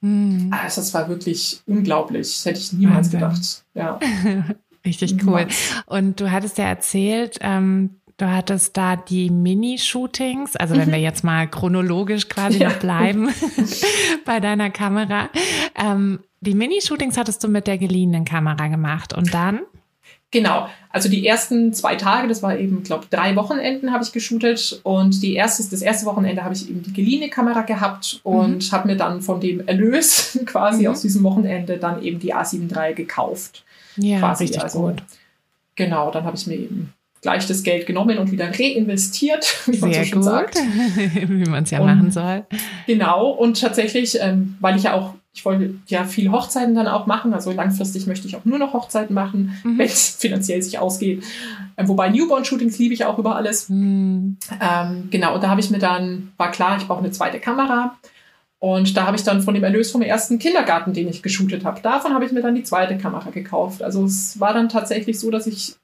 Mhm. Also das war wirklich unglaublich. Das hätte ich niemals Wahnsinn. gedacht. Ja. (laughs) Richtig cool. Und du hattest ja erzählt, ähm, Du hattest da die Mini-Shootings, also wenn mhm. wir jetzt mal chronologisch quasi ja. noch bleiben (laughs) (laughs) bei deiner Kamera. Ähm, die Mini-Shootings hattest du mit der geliehenen Kamera gemacht und dann? Genau, also die ersten zwei Tage, das war eben, glaube drei Wochenenden habe ich geshootet und die erste, das erste Wochenende habe ich eben die geliehene Kamera gehabt und mhm. habe mir dann von dem Erlös (laughs) quasi mhm. aus diesem Wochenende dann eben die A7 III gekauft. Ja, quasi. richtig also, gut. Genau, dann habe ich mir eben gleich das Geld genommen und wieder reinvestiert, (laughs) wie man Sehr so schön gut. sagt. (laughs) wie man es ja und, machen soll. Genau, und tatsächlich, ähm, weil ich ja auch, ich wollte ja viele Hochzeiten dann auch machen, also langfristig möchte ich auch nur noch Hochzeiten machen, mhm. wenn es finanziell sich ausgeht. Ähm, wobei Newborn-Shootings liebe ich auch über alles. Mhm. Ähm, genau, und da habe ich mir dann, war klar, ich brauche eine zweite Kamera. Und da habe ich dann von dem Erlös vom ersten Kindergarten, den ich geshootet habe, davon habe ich mir dann die zweite Kamera gekauft. Also es war dann tatsächlich so, dass ich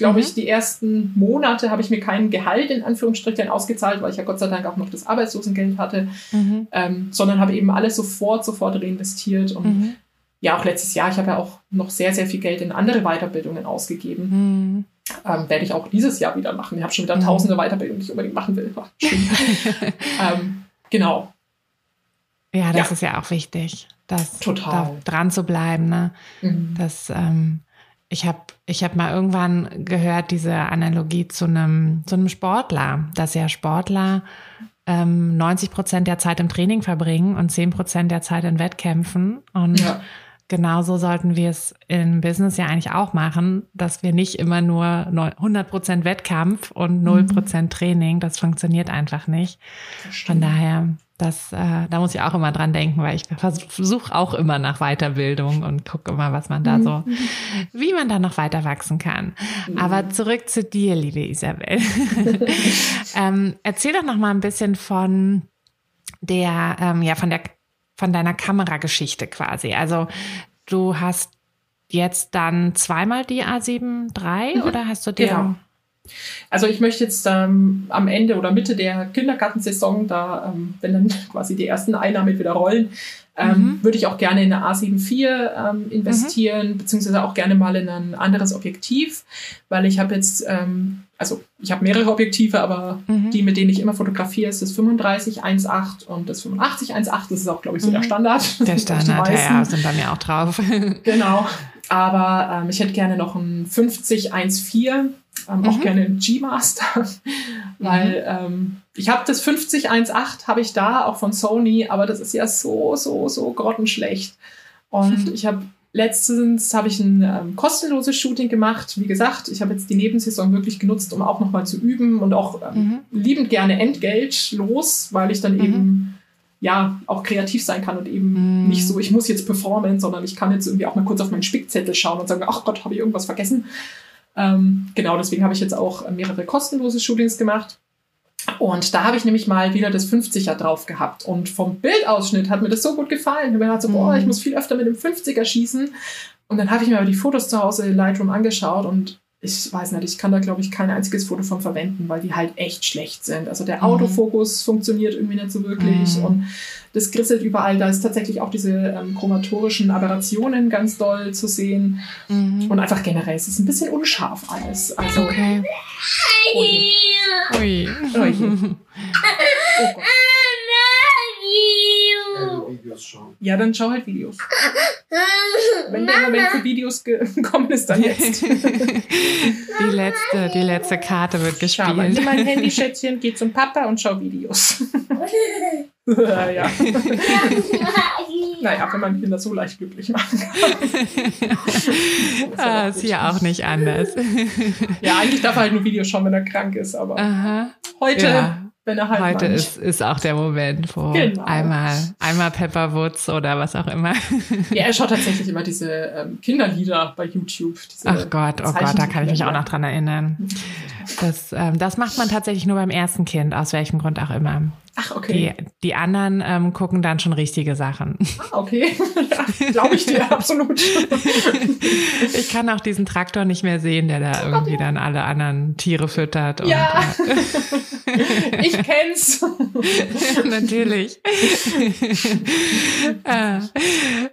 glaube mhm. ich, die ersten Monate habe ich mir kein Gehalt in Anführungsstrichen ausgezahlt, weil ich ja Gott sei Dank auch noch das Arbeitslosengeld hatte, mhm. ähm, sondern habe eben alles sofort, sofort reinvestiert. Und mhm. ja, auch letztes Jahr, ich habe ja auch noch sehr, sehr viel Geld in andere Weiterbildungen ausgegeben. Mhm. Ähm, werde ich auch dieses Jahr wieder machen. Ich habe schon wieder mhm. tausende Weiterbildungen, die ich unbedingt machen will. (laughs) ähm, genau. Ja, das ja. ist ja auch wichtig, das Total. Da dran zu bleiben. Ne? Mhm. Das, ähm, ich habe ich hab mal irgendwann gehört, diese Analogie zu einem, zu einem Sportler, dass ja Sportler ähm, 90 Prozent der Zeit im Training verbringen und 10 Prozent der Zeit in Wettkämpfen. Und ja. genauso sollten wir es im Business ja eigentlich auch machen, dass wir nicht immer nur 100 Prozent Wettkampf und 0 Prozent mhm. Training. Das funktioniert einfach nicht. Von daher das, äh, da muss ich auch immer dran denken, weil ich versuche auch immer nach Weiterbildung und gucke immer, was man da so, wie man da noch weiter wachsen kann. Aber zurück zu dir, liebe Isabel. (laughs) ähm, erzähl doch noch mal ein bisschen von der, ähm, ja, von der, von deiner Kamerageschichte quasi. Also du hast jetzt dann zweimal die A7 III mhm. oder hast du dir? Genau. Also ich möchte jetzt ähm, am Ende oder Mitte der Kindergartensaison, da, ähm, wenn dann (laughs) quasi die ersten Einnahmen wieder rollen, ähm, mhm. würde ich auch gerne in eine A7 IV ähm, investieren, mhm. beziehungsweise auch gerne mal in ein anderes Objektiv, weil ich habe jetzt, ähm, also ich habe mehrere Objektive, aber mhm. die, mit denen ich immer fotografiere, ist das 35 1.8 und das 85 1.8. Das ist auch, glaube ich, so der mhm. Standard. Der (laughs) Standard, ja, sind bei mir auch drauf. (laughs) genau. Aber ähm, ich hätte gerne noch ein 50 1.4 ähm, mhm. auch gerne einen G-Master, weil mhm. ähm, ich habe das 5018 habe ich da, auch von Sony, aber das ist ja so, so, so grottenschlecht. Und (laughs) ich habe letztens habe ich ein ähm, kostenloses Shooting gemacht. Wie gesagt, ich habe jetzt die Nebensaison wirklich genutzt, um auch nochmal zu üben und auch ähm, mhm. liebend gerne entgeltlos, weil ich dann mhm. eben ja auch kreativ sein kann und eben mhm. nicht so, ich muss jetzt performen, sondern ich kann jetzt irgendwie auch mal kurz auf meinen Spickzettel schauen und sagen, ach Gott, habe ich irgendwas vergessen. Ähm, genau, deswegen habe ich jetzt auch mehrere kostenlose Shootings gemacht. Und da habe ich nämlich mal wieder das 50er drauf gehabt. Und vom Bildausschnitt hat mir das so gut gefallen. Ich habe mir gedacht, so, boah, ich mhm. muss viel öfter mit dem 50er schießen. Und dann habe ich mir aber die Fotos zu Hause in Lightroom angeschaut und ich weiß nicht, ich kann da, glaube ich, kein einziges Foto von verwenden, weil die halt echt schlecht sind. Also der mhm. Autofokus funktioniert irgendwie nicht so wirklich mhm. und das grisselt überall. Da ist tatsächlich auch diese ähm, chromatorischen Aberrationen ganz doll zu sehen. Mhm. Und einfach generell, es ist ein bisschen unscharf alles. Also, okay. Ui. Ui. Ui. Oh (laughs) Gott. Videos schauen. Ja, dann schau halt Videos. Wenn der Moment für Videos (laughs) gekommen ist, dann jetzt. (laughs) die, letzte, die letzte Karte wird gespielt. Schau, nimm mein Handy, Schätzchen, geh zum Papa und schau Videos. Ja. (laughs) (laughs) naja, wenn man Kinder so leicht glücklich machen kann. ah, ist ja auch nicht anders. (laughs) ja, eigentlich darf er halt nur Videos schauen, wenn er krank ist, aber Aha. heute ja wenn er halt Heute ist, ist auch der Moment, wo genau. einmal, einmal Pepperwoods oder was auch immer. Ja, er schaut tatsächlich immer diese ähm, Kinderlieder bei YouTube. Ach Gott, oh Gott, da kann ich mich auch noch dran erinnern. Das, ähm, das macht man tatsächlich nur beim ersten Kind, aus welchem Grund auch immer. Ach, okay. Die, die anderen ähm, gucken dann schon richtige Sachen. Ah, okay. (laughs) Ja, Glaube ich dir, absolut. ich kann auch diesen Traktor nicht mehr sehen, der da irgendwie dann alle anderen Tiere füttert. ja. Und, (laughs) ich kenn's. (laughs) Natürlich. äh,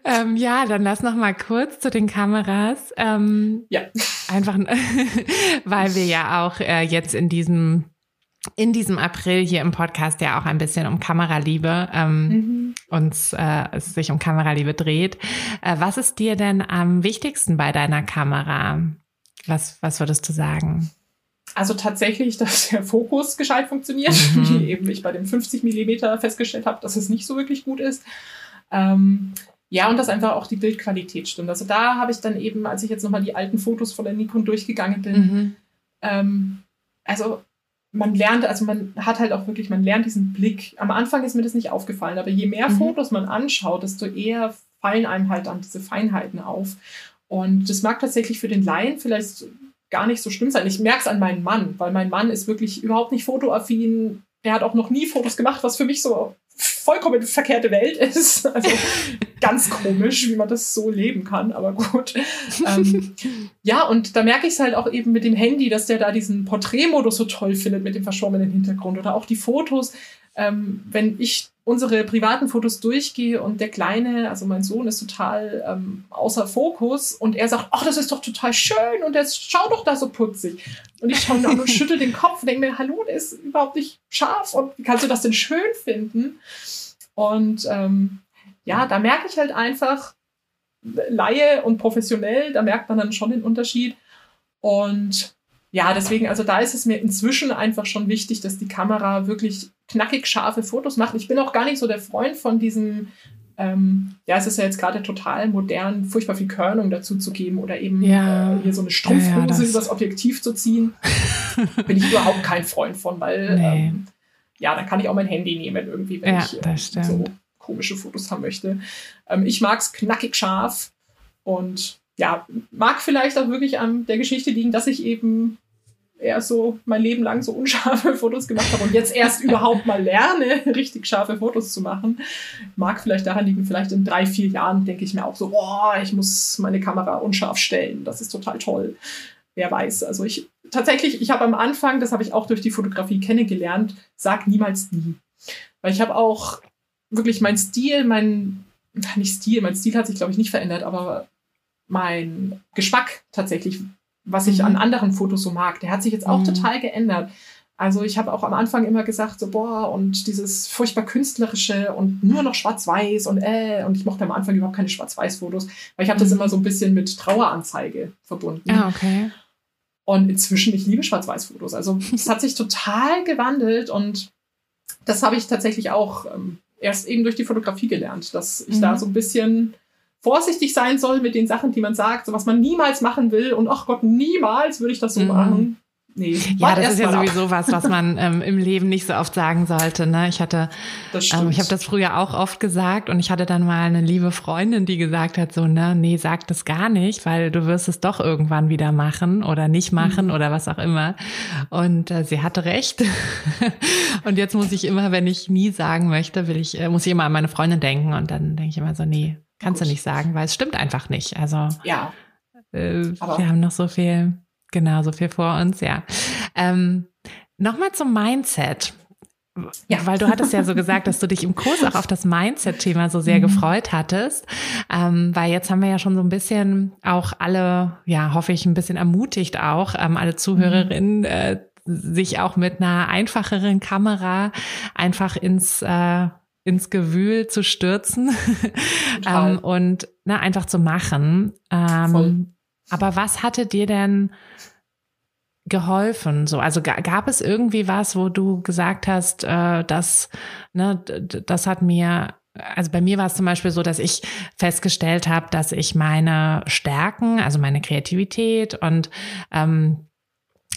ähm, ja, dann lass noch mal kurz zu den Kameras. Ähm, ja. Einfach, weil wir ja auch äh, jetzt in diesem in diesem April hier im Podcast ja auch ein bisschen um Kameraliebe ähm, mhm. uns äh, es sich um Kameraliebe dreht. Äh, was ist dir denn am wichtigsten bei deiner Kamera? Was, was würdest du sagen? Also tatsächlich, (laughs) dass der Fokus gescheit funktioniert, mhm. wie eben ich bei dem 50 Millimeter festgestellt habe, dass es nicht so wirklich gut ist. Ähm, ja, und dass einfach auch die Bildqualität stimmt. Also da habe ich dann eben, als ich jetzt nochmal die alten Fotos von der Nikon durchgegangen bin, mhm. ähm, also man lernt, also man hat halt auch wirklich, man lernt diesen Blick. Am Anfang ist mir das nicht aufgefallen, aber je mehr mhm. Fotos man anschaut, desto eher fallen einem halt dann diese Feinheiten auf. Und das mag tatsächlich für den Laien vielleicht gar nicht so schlimm sein. Ich merke es an meinem Mann, weil mein Mann ist wirklich überhaupt nicht fotoaffin. Der hat auch noch nie Fotos gemacht, was für mich so vollkommen verkehrte Welt ist. (laughs) Also ganz komisch, wie man das so leben kann, aber gut. Ähm, ja, und da merke ich es halt auch eben mit dem Handy, dass der da diesen Porträtmodus so toll findet mit dem verschwommenen Hintergrund oder auch die Fotos. Ähm, wenn ich unsere privaten Fotos durchgehe und der Kleine, also mein Sohn, ist total ähm, außer Fokus und er sagt, ach, das ist doch total schön und jetzt schau doch da so putzig. Und ich schaue und schüttel den Kopf und denke mir, hallo, der ist überhaupt nicht scharf und wie kannst du das denn schön finden? Und ähm, ja, da merke ich halt einfach, Laie und professionell, da merkt man dann schon den Unterschied. Und ja, deswegen, also da ist es mir inzwischen einfach schon wichtig, dass die Kamera wirklich knackig scharfe Fotos macht. Ich bin auch gar nicht so der Freund von diesem, ähm, ja, es ist ja jetzt gerade total modern, furchtbar viel Körnung dazu zu geben oder eben ja. äh, hier so eine Strumpfhose ja, ja, das übers Objektiv zu ziehen. (laughs) bin ich überhaupt kein Freund von, weil nee. ähm, ja, da kann ich auch mein Handy nehmen irgendwie, wenn ich äh, so komische Fotos haben möchte. Ähm, ich mag es knackig scharf und ja, mag vielleicht auch wirklich an der Geschichte liegen, dass ich eben eher so mein Leben lang so unscharfe (laughs) Fotos gemacht habe und jetzt erst überhaupt mal lerne, (laughs) richtig scharfe Fotos zu machen. Mag vielleicht daran liegen, vielleicht in drei, vier Jahren denke ich mir auch so, boah, ich muss meine Kamera unscharf stellen. Das ist total toll. Wer weiß. Also ich tatsächlich, ich habe am Anfang, das habe ich auch durch die Fotografie kennengelernt, sag niemals nie. Weil ich habe auch wirklich mein Stil, mein, nicht Stil, mein Stil hat sich, glaube ich, nicht verändert, aber mein Geschmack tatsächlich, was ich mhm. an anderen Fotos so mag, der hat sich jetzt auch mhm. total geändert. Also ich habe auch am Anfang immer gesagt, so boah, und dieses furchtbar künstlerische und nur noch schwarz-weiß und äh, und ich mochte am Anfang überhaupt keine schwarz-weiß-Fotos, weil ich habe das mhm. immer so ein bisschen mit Traueranzeige verbunden. Ah, okay. Und inzwischen, ich liebe Schwarz-Weiß-Fotos. Also es hat sich total gewandelt und das habe ich tatsächlich auch ähm, erst eben durch die Fotografie gelernt, dass ich Mhm. da so ein bisschen vorsichtig sein soll mit den Sachen, die man sagt, so was man niemals machen will und ach Gott, niemals würde ich das so Mhm. machen. Nee, Ja, das ist ja mal ab. sowieso was, was man ähm, im Leben nicht so oft sagen sollte. Ne? Ich hatte, ähm, ich habe das früher auch oft gesagt und ich hatte dann mal eine liebe Freundin, die gesagt hat, so, ne, nee, sag das gar nicht, weil du wirst es doch irgendwann wieder machen oder nicht machen Mhm. oder was auch immer. Und äh, sie hatte recht. (laughs) und jetzt muss ich immer, wenn ich nie sagen möchte, will ich, äh, muss ich immer an meine Freundin denken und dann denke ich immer so, nee, kannst du Gut. nicht sagen, weil es stimmt einfach nicht. Also ja, äh, wir haben noch so viel, genau, so viel vor uns, ja. Ähm, Nochmal zum Mindset. Ja. Weil du hattest ja so gesagt, dass du dich im Kurs auch auf das Mindset-Thema so sehr Mhm. gefreut hattest. Ähm, weil jetzt haben wir ja schon so ein bisschen auch alle, ja, hoffe ich, ein bisschen ermutigt auch, ähm, alle Zuhörerinnen, äh, sich auch mit einer einfacheren Kamera einfach ins, äh, ins Gewühl zu stürzen (laughs) ähm, und na, einfach zu machen. Ähm. Aber was hatte dir denn geholfen? So, also ga- gab es irgendwie was, wo du gesagt hast, äh, dass ne, das hat mir also bei mir war es zum Beispiel so, dass ich festgestellt habe, dass ich meine Stärken, also meine Kreativität und ähm,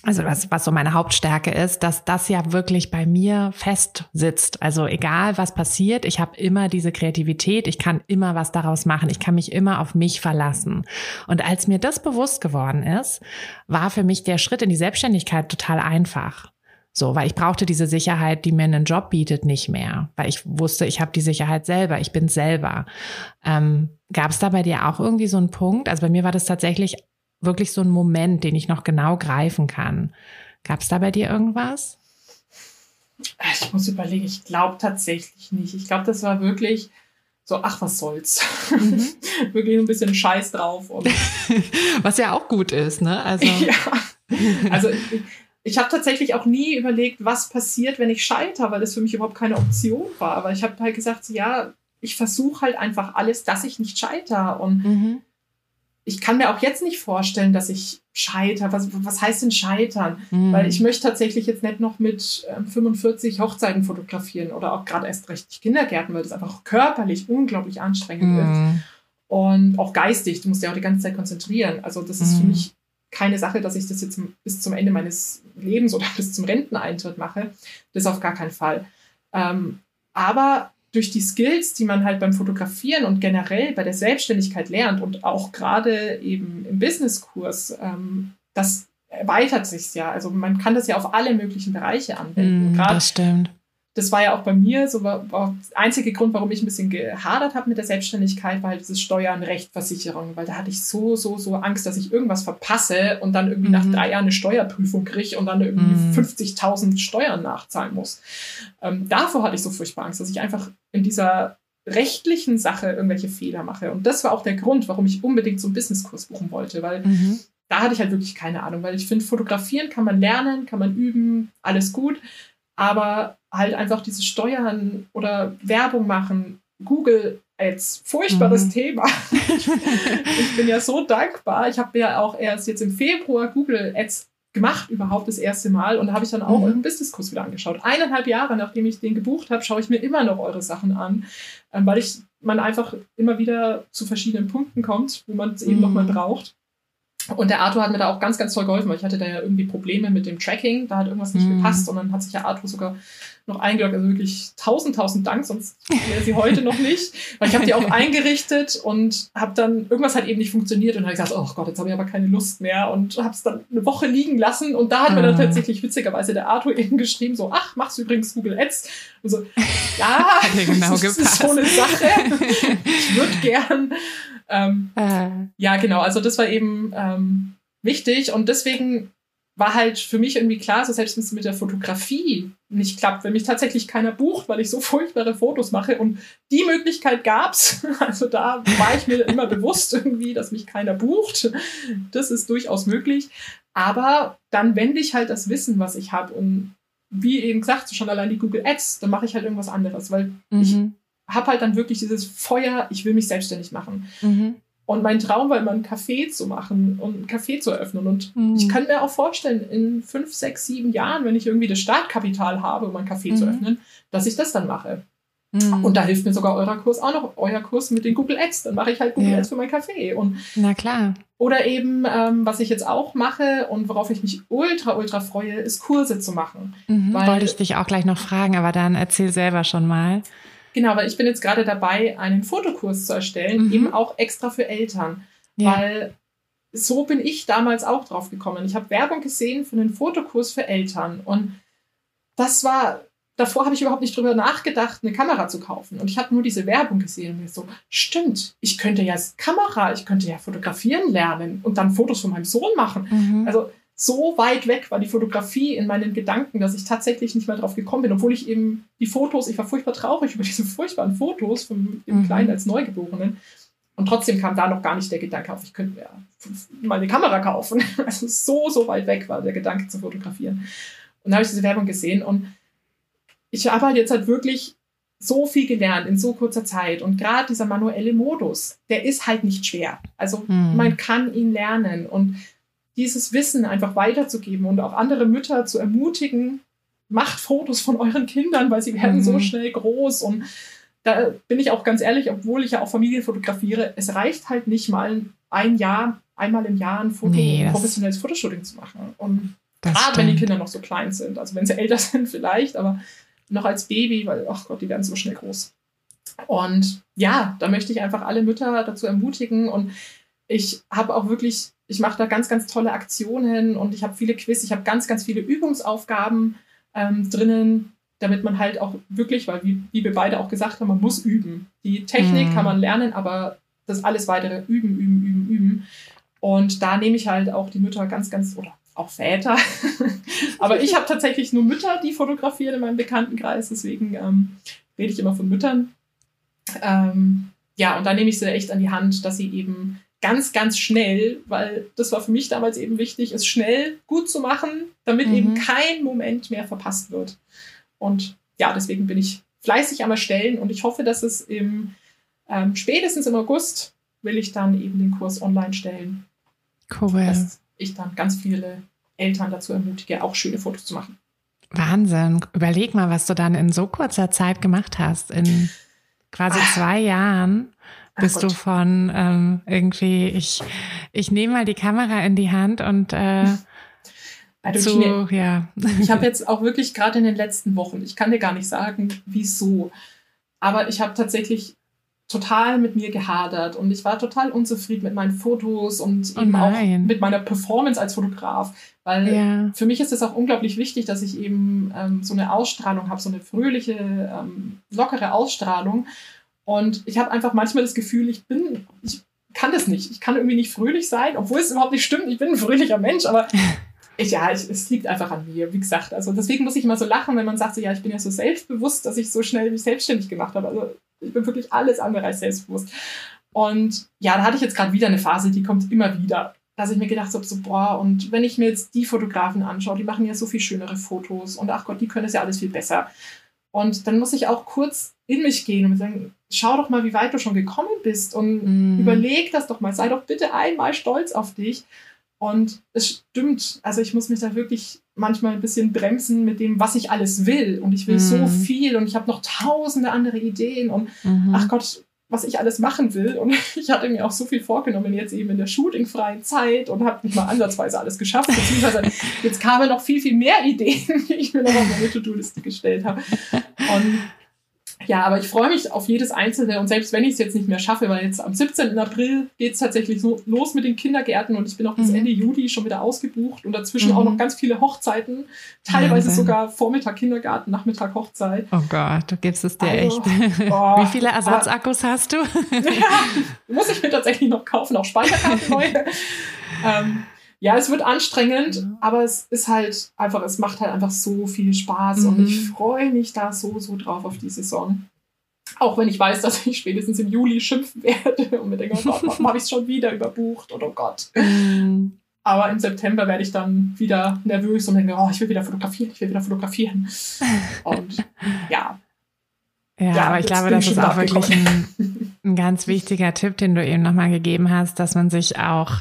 also was, was so meine Hauptstärke ist, dass das ja wirklich bei mir fest sitzt. Also egal was passiert, ich habe immer diese Kreativität, ich kann immer was daraus machen, ich kann mich immer auf mich verlassen. Und als mir das bewusst geworden ist, war für mich der Schritt in die Selbstständigkeit total einfach. So, weil ich brauchte diese Sicherheit, die mir einen Job bietet, nicht mehr. Weil ich wusste, ich habe die Sicherheit selber, ich bin selber. Ähm, Gab es da bei dir auch irgendwie so einen Punkt? Also bei mir war das tatsächlich wirklich so ein Moment, den ich noch genau greifen kann. Gab es da bei dir irgendwas? Ich muss überlegen, ich glaube tatsächlich nicht. Ich glaube, das war wirklich so, ach, was soll's. Mhm. (laughs) wirklich ein bisschen Scheiß drauf. Und, (laughs) Was ja auch gut ist, ne? Also (laughs) ja. Also ich, ich habe tatsächlich auch nie überlegt, was passiert, wenn ich scheitere, weil das für mich überhaupt keine Option war. Aber ich habe halt gesagt, ja, ich versuche halt einfach alles, dass ich nicht scheitere. Und mhm. Ich kann mir auch jetzt nicht vorstellen, dass ich scheitere. Was, was heißt denn scheitern? Mhm. Weil ich möchte tatsächlich jetzt nicht noch mit ähm, 45 Hochzeiten fotografieren oder auch gerade erst recht Kindergärten, weil das einfach körperlich unglaublich anstrengend ist. Mhm. Und auch geistig, du musst ja auch die ganze Zeit konzentrieren. Also das ist für Mhm. mich keine Sache, dass ich das jetzt bis zum Ende meines Lebens oder (laughs) bis zum Renteneintritt mache. Das auf gar keinen Fall. Ähm, aber durch die Skills, die man halt beim Fotografieren und generell bei der Selbstständigkeit lernt und auch gerade eben im Businesskurs, ähm, das erweitert sich ja. Also man kann das ja auf alle möglichen Bereiche anwenden. Gerade das stimmt. Das war ja auch bei mir so war, war der einzige Grund, warum ich ein bisschen gehadert habe mit der Selbstständigkeit, war halt dieses Steuern, Recht, Versicherung, weil da hatte ich so, so, so Angst, dass ich irgendwas verpasse und dann irgendwie nach Mhm. drei Jahren eine Steuerprüfung kriege und dann irgendwie Mhm. 50.000 Steuern nachzahlen muss. Ähm, davor hatte ich so furchtbar Angst, dass ich einfach in dieser rechtlichen Sache irgendwelche Fehler mache. Und das war auch der Grund, warum ich unbedingt so einen Businesskurs buchen wollte, weil Mhm. da hatte ich halt wirklich keine Ahnung, weil ich finde, fotografieren kann man lernen, kann man üben, alles gut, aber halt einfach dieses Steuern oder Werbung machen, Google Ads, furchtbares Mhm. Thema. (laughs) ich bin ja so dankbar. Ich habe ja auch erst jetzt im Februar Google Ads gemacht, überhaupt das erste Mal und da habe ich dann auch Mhm. euren Businesskurs wieder angeschaut. Eineinhalb Jahre, nachdem ich den gebucht habe, schaue ich mir immer noch eure Sachen an, ähm, weil ich man einfach immer wieder zu verschiedenen Punkten kommt, wo man es eben Mhm. nochmal braucht. Und der Arthur hat mir da auch ganz, ganz toll geholfen, weil ich hatte da ja irgendwie Probleme mit dem Tracking, da hat irgendwas nicht Mhm. gepasst und dann hat sich ja Arthur sogar noch eingeloggt. Also wirklich tausend, tausend Dank, sonst wäre sie heute noch nicht. Weil ich habe die auch (laughs) eingerichtet und habe dann, irgendwas hat eben nicht funktioniert und habe gesagt, oh Gott, jetzt habe ich aber keine Lust mehr und habe es dann eine Woche liegen lassen und da hat mir dann Ah. tatsächlich witzigerweise der Arthur eben geschrieben, so, ach, machst du übrigens Google Ads? Und so, ja, (laughs) genau das ist gepasst. so eine Sache. ich würde gern. Ähm, Äh, ja, genau. Also das war eben ähm, wichtig und deswegen war halt für mich irgendwie klar, so selbst wenn es mit der Fotografie nicht klappt, wenn mich tatsächlich keiner bucht, weil ich so (laughs) furchtbare Fotos mache und die Möglichkeit gab's. (laughs) Also da war ich mir immer bewusst irgendwie, dass mich keiner bucht. Das ist durchaus möglich. Aber dann wende ich halt das Wissen, was ich habe und wie eben gesagt, schon allein die Google Ads, dann mache ich halt irgendwas anderes, weil ich mhm. habe halt dann wirklich dieses Feuer, ich will mich selbstständig machen. Mhm. Und mein Traum war immer, ein Café zu machen und ein Café zu eröffnen. Und Mhm. ich kann mir auch vorstellen, in fünf, sechs, sieben Jahren, wenn ich irgendwie das Startkapital habe, um ein Café zu Mhm. öffnen, dass ich das dann mache. Mhm. Und da hilft mir sogar euer Kurs auch noch, euer Kurs mit den Google Ads. Dann mache ich halt Google Ja. Ads für mein Café. Und Na klar. oder eben, ähm, was ich jetzt auch mache und worauf ich mich ultra, ultra freue, ist Kurse zu machen. Mhm. Weil- Wollte ich dich auch gleich noch fragen, aber dann erzähl selber schon mal. Genau, weil ich bin jetzt gerade dabei, einen Fotokurs zu erstellen, Mhm. eben auch extra für Eltern. Ja. Weil so bin ich damals auch drauf gekommen. Ich habe Werbung gesehen für einen Fotokurs für Eltern. Und das war, davor habe ich überhaupt nicht drüber nachgedacht, eine Kamera zu kaufen. Und ich habe nur diese Werbung gesehen und mir so, stimmt, ich könnte ja Kamera, ich könnte ja fotografieren lernen und dann Fotos von meinem Sohn machen. Mhm. Also so weit weg war die Fotografie in meinen Gedanken, dass ich tatsächlich nicht mehr drauf gekommen bin, obwohl ich eben die Fotos, ich war furchtbar traurig (laughs) über diese furchtbaren Fotos von dem Mhm. Kleinen als Neugeborenen. Und trotzdem kam da noch gar nicht der Gedanke auf, ich könnte mir mal eine Kamera kaufen. (laughs) Also so, so weit weg war der Gedanke zu fotografieren. Und da habe ich diese Werbung gesehen und ich habe halt jetzt halt wirklich so viel gelernt in so kurzer Zeit. Und gerade dieser manuelle Modus, der ist halt nicht schwer. Also Mhm. man kann ihn lernen und dieses Wissen einfach weiterzugeben und auch andere Mütter zu ermutigen, macht Fotos von euren Kindern, weil sie werden Mhm. so schnell groß. Und da bin ich auch ganz ehrlich, obwohl ich ja auch Familien fotografiere, es reicht halt nicht mal ein Jahr, einmal im Jahr ein Foto, Nee, professionelles Fotoshooting zu machen. Und gerade wenn die. Kinder noch so klein sind, also wenn sie (laughs) älter sind vielleicht, aber noch als Baby, weil, ach Gott, die werden so schnell groß. Und ja, da möchte ich einfach alle Mütter dazu ermutigen und ich habe auch wirklich, ich mache da ganz, ganz tolle Aktionen und ich habe viele Quiz, ich habe ganz, ganz viele Übungsaufgaben ähm, drinnen, damit man halt auch wirklich, weil wie, wie wir beide auch gesagt haben, man muss üben. Die Technik Mhm. kann man lernen, aber das alles weitere üben, üben, üben, üben. Und da nehme ich halt auch die Mütter ganz, ganz, oder auch Väter. (laughs) aber ich habe tatsächlich nur Mütter, die fotografieren in meinem Bekanntenkreis, deswegen ähm, rede ich immer von Müttern. Ähm, ja, und da nehme ich sie echt an die Hand, dass sie eben ganz, ganz schnell, weil das war für mich damals eben wichtig, es schnell gut zu machen, damit Mhm. eben kein Moment mehr verpasst wird. Und ja, deswegen bin ich fleißig am Erstellen und ich hoffe, dass es im ähm, spätestens im August will ich dann eben den Kurs online stellen, Cool. dass ich dann ganz viele Eltern dazu ermutige, auch schöne Fotos zu machen. Wahnsinn. Überleg mal, was du dann in so kurzer Zeit gemacht hast. In quasi Ah. zwei Jahren Ach bist du Gott. von ähm, irgendwie, ich, ich nehme mal die Kamera in die Hand und äh, Also zu, ja. Ich habe jetzt auch wirklich gerade in den letzten Wochen, ich kann dir gar nicht sagen, wieso, aber ich habe tatsächlich total mit mir gehadert und ich war total unzufrieden mit meinen Fotos und Oh eben auch mit meiner Performance als Fotograf, weil Ja. für mich ist es auch unglaublich wichtig, dass ich eben ähm, so eine Ausstrahlung habe, so eine fröhliche, ähm, lockere Ausstrahlung. Und ich habe einfach manchmal das Gefühl, ich bin, ich kann das nicht. Ich kann irgendwie nicht fröhlich sein, obwohl es überhaupt nicht stimmt. Ich bin ein fröhlicher Mensch, aber (laughs) ich, ja, ich, es liegt einfach an mir, wie gesagt. Also deswegen muss ich immer so lachen, wenn man sagt, so, ja, ich bin ja so selbstbewusst, dass ich so schnell mich selbstständig gemacht habe. Also ich bin wirklich alles andere als selbstbewusst. Und ja, da hatte ich jetzt gerade wieder eine Phase, die kommt immer wieder dass ich mir gedacht habe, so, boah, und wenn ich mir jetzt die Fotografen anschaue, die machen ja so viel schönere Fotos und ach Gott, die können es ja alles viel besser. Und dann muss ich auch kurz in mich gehen und sagen, schau doch mal, wie weit du schon gekommen bist und Mhm. überleg das doch mal, sei doch bitte einmal stolz auf dich. Und es stimmt, also ich muss mich da wirklich manchmal ein bisschen bremsen mit dem, was ich alles will. Und ich will so Mhm. viel und ich habe noch tausende andere Ideen und Mhm. ach Gott, was ich alles machen will. Und (laughs) ich hatte mir auch so viel vorgenommen, jetzt eben in der shootingfreien Zeit und habe nicht mal ansatzweise alles geschafft. Beziehungsweise jetzt kamen noch viel, viel mehr Ideen, (laughs) die ich mir noch auf meine To-Do-Liste gestellt habe. Und ja, aber ich freue mich auf jedes Einzelne und selbst wenn ich es jetzt nicht mehr schaffe, weil jetzt am 17. April geht es tatsächlich so los mit den Kindergärten und ich bin auch bis Mhm. Ende Juli schon wieder ausgebucht und dazwischen Mhm. auch noch ganz viele Hochzeiten, teilweise Wahnsinn. sogar Vormittag Kindergarten, Nachmittag Hochzeit. Oh Gott, du gibst es dir Also, echt. boah, (laughs) Wie viele Ersatzakkus hast du? (laughs) ja, muss ich mir tatsächlich noch kaufen, auch Speicherkarten neue. (laughs) ähm, ja, es wird anstrengend, Mhm. aber es ist halt einfach, es macht halt einfach so viel Spaß und Mhm. ich freue mich da so, so drauf auf die Saison. Auch wenn ich weiß, dass ich spätestens im Juli schimpfen (laughs) werde und mir denke, oh Gott, warum habe ich es schon wieder überbucht und oh Gott. Mhm. Aber im September werde ich dann wieder nervös und denke, oh, ich will wieder fotografieren, ich will wieder fotografieren. Und (laughs) ja, Ja, Ja, aber ich glaube, das ist auch wirklich ein, ein ganz wichtiger Tipp, den du eben nochmal gegeben hast, dass man sich auch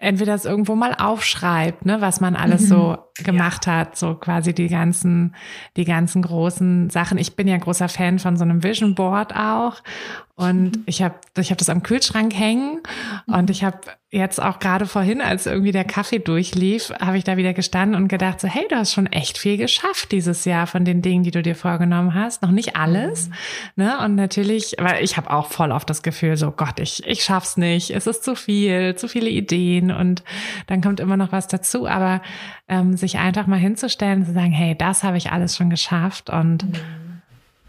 entweder das irgendwo mal aufschreibt, ne, was man alles Mhm. so gemacht hat, so quasi die ganzen, die ganzen großen Sachen. Ich bin ja großer Fan von so einem Vision Board auch und Mhm. ich habe ich hab das am Kühlschrank hängen und ich habe jetzt auch gerade vorhin, als irgendwie der Kaffee durchlief, habe ich da wieder gestanden und gedacht so, hey, du hast schon echt viel geschafft dieses Jahr von den Dingen, die du dir vorgenommen hast. Noch nicht alles, Mhm. ne? Und natürlich, weil ich habe auch voll oft das Gefühl so, Gott, ich ich schaff's nicht, es ist zu viel, zu viele Ideen und dann kommt immer noch was dazu, aber ähm, sich einfach mal hinzustellen und zu sagen, hey, das habe ich alles schon geschafft und Mhm.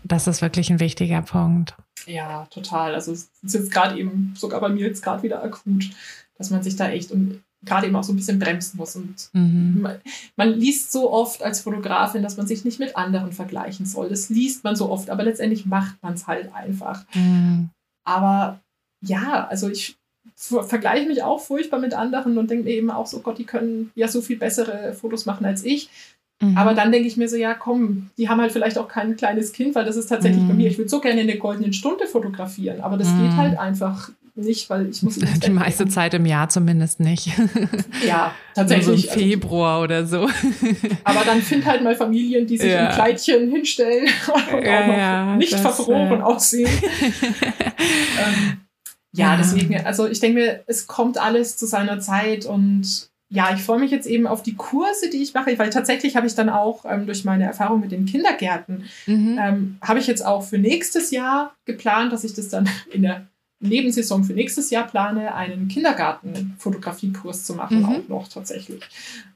Das ist wirklich ein wichtiger Punkt. Ja, total. Also es ist jetzt gerade eben, sogar bei mir jetzt gerade wieder akut, dass man sich da echt und gerade eben auch so ein bisschen bremsen muss. Und Mhm. man, man liest so oft als Fotografin, dass man sich nicht mit anderen vergleichen soll. Das liest man so oft, aber letztendlich macht man es halt einfach. Mhm. Aber ja, also ich ver- vergleiche mich auch furchtbar mit anderen und denke mir eben auch so, Gott, die können ja so viel bessere Fotos machen als ich. Mhm. Aber dann denke ich mir so, ja, komm, die haben halt vielleicht auch kein kleines Kind, weil das ist tatsächlich Mhm. bei mir. Ich würde so gerne in der goldenen Stunde fotografieren, aber das Mhm. geht halt einfach nicht, weil ich muss (laughs) ins die meiste gehen. Zeit im Jahr zumindest nicht. (laughs) Ja, (laughs) Nur tatsächlich. so im Also, Februar oder so. aber dann find halt mal Familien, die sich Ja. in Kleidchen hinstellen und Ja, auch noch ja, nicht das, verfroren äh, aussehen. ähm, ja, Ja. deswegen, also ich denke mir, es kommt alles zu seiner Zeit und ja, ich freue mich jetzt eben auf die Kurse, die ich mache, weil tatsächlich habe ich dann auch ähm, durch meine Erfahrung mit den Kindergärten, Mhm. ähm, habe ich jetzt auch für nächstes Jahr geplant, dass ich das dann (laughs) in der Nebensaison für nächstes Jahr plane, einen Kindergarten-Fotografiekurs zu machen, Mhm. auch noch tatsächlich.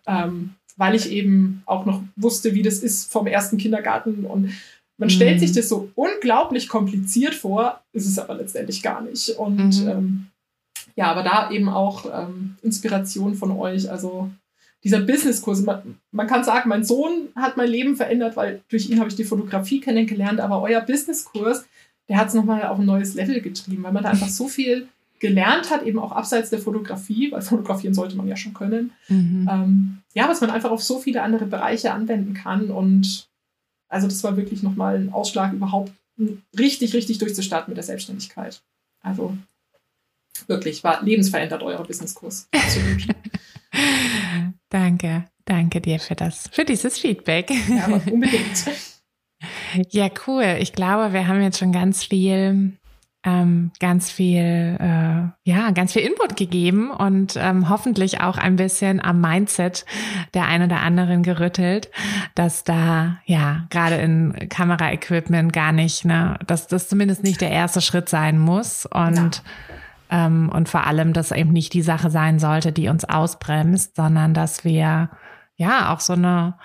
Ähm, weil ich eben auch noch wusste, wie das ist vom ersten Kindergarten und man stellt Mhm. sich das so unglaublich kompliziert vor, ist es aber letztendlich gar nicht. Und Mhm. ähm, ja, aber da eben auch ähm, Inspiration von euch. Also dieser Businesskurs, man, man kann sagen, mein Sohn hat mein Leben verändert, weil durch ihn habe ich die Fotografie kennengelernt, aber euer Businesskurs, der hat es nochmal auf ein neues Level getrieben, weil man da einfach so viel gelernt hat, eben auch abseits der Fotografie, weil fotografieren sollte man ja schon können. Mhm. Ähm, ja, was man einfach auf so viele andere Bereiche anwenden kann. Und also das war wirklich nochmal ein Ausschlag, überhaupt richtig, richtig durchzustarten mit der Selbstständigkeit. Also wirklich, war lebensverändert euer Businesskurs. Absolut. (laughs) Danke, danke dir für das, für dieses Feedback. Ja, unbedingt. Ja, cool. Ich glaube, wir haben jetzt schon ganz viel, ähm, ganz viel, äh, ja, ganz viel Input gegeben und ähm, hoffentlich auch ein bisschen am Mindset der ein oder anderen gerüttelt, dass da, ja, gerade in Kameraequipment gar nicht, ne, dass das zumindest nicht der erste Schritt sein muss und ähm, und vor allem, dass eben nicht die Sache sein sollte, die uns ausbremst, sondern dass wir ja auch so eine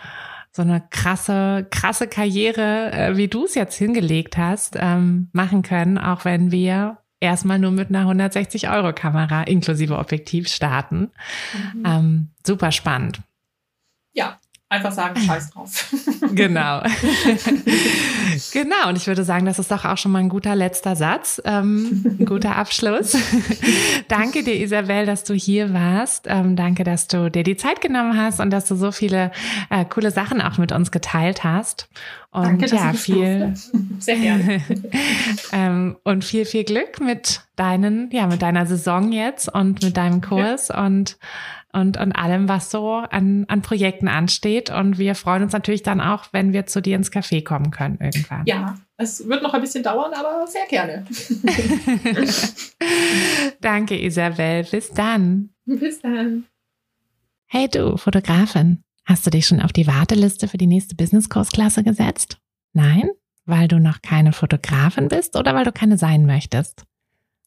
so eine krasse, krasse Karriere, äh, wie du es jetzt hingelegt hast, ähm, machen können, auch wenn wir erstmal nur mit einer 160-Euro-Kamera inklusive Objektiv starten. Mhm. Ähm, super spannend. Ja, einfach sagen, (laughs) scheiß drauf. (laughs) Genau. (laughs) genau. Und ich würde sagen, das ist doch auch schon mal ein guter letzter Satz, ähm, ein guter Abschluss. danke dir, Isabel, dass du hier warst. Ähm, danke, dass du dir die Zeit genommen hast und dass du so viele äh, coole Sachen auch mit uns geteilt hast. Und Danke, dass ja, viel. Sehr gerne. ähm, und viel, viel Glück mit deinen, ja, mit deiner Saison jetzt und mit deinem Kurs und und, und allem, was so an, an Projekten ansteht. Und wir freuen uns natürlich dann auch, wenn wir zu dir ins Café kommen können irgendwann. Ja, es wird noch ein bisschen dauern, aber sehr gerne. (laughs) Danke, Isabel. Bis dann. Bis dann. Hey du, Fotografin. Hast du dich schon auf die Warteliste für die nächste Business-Kursklasse gesetzt? Nein? Weil du noch keine Fotografin bist oder weil du keine sein möchtest?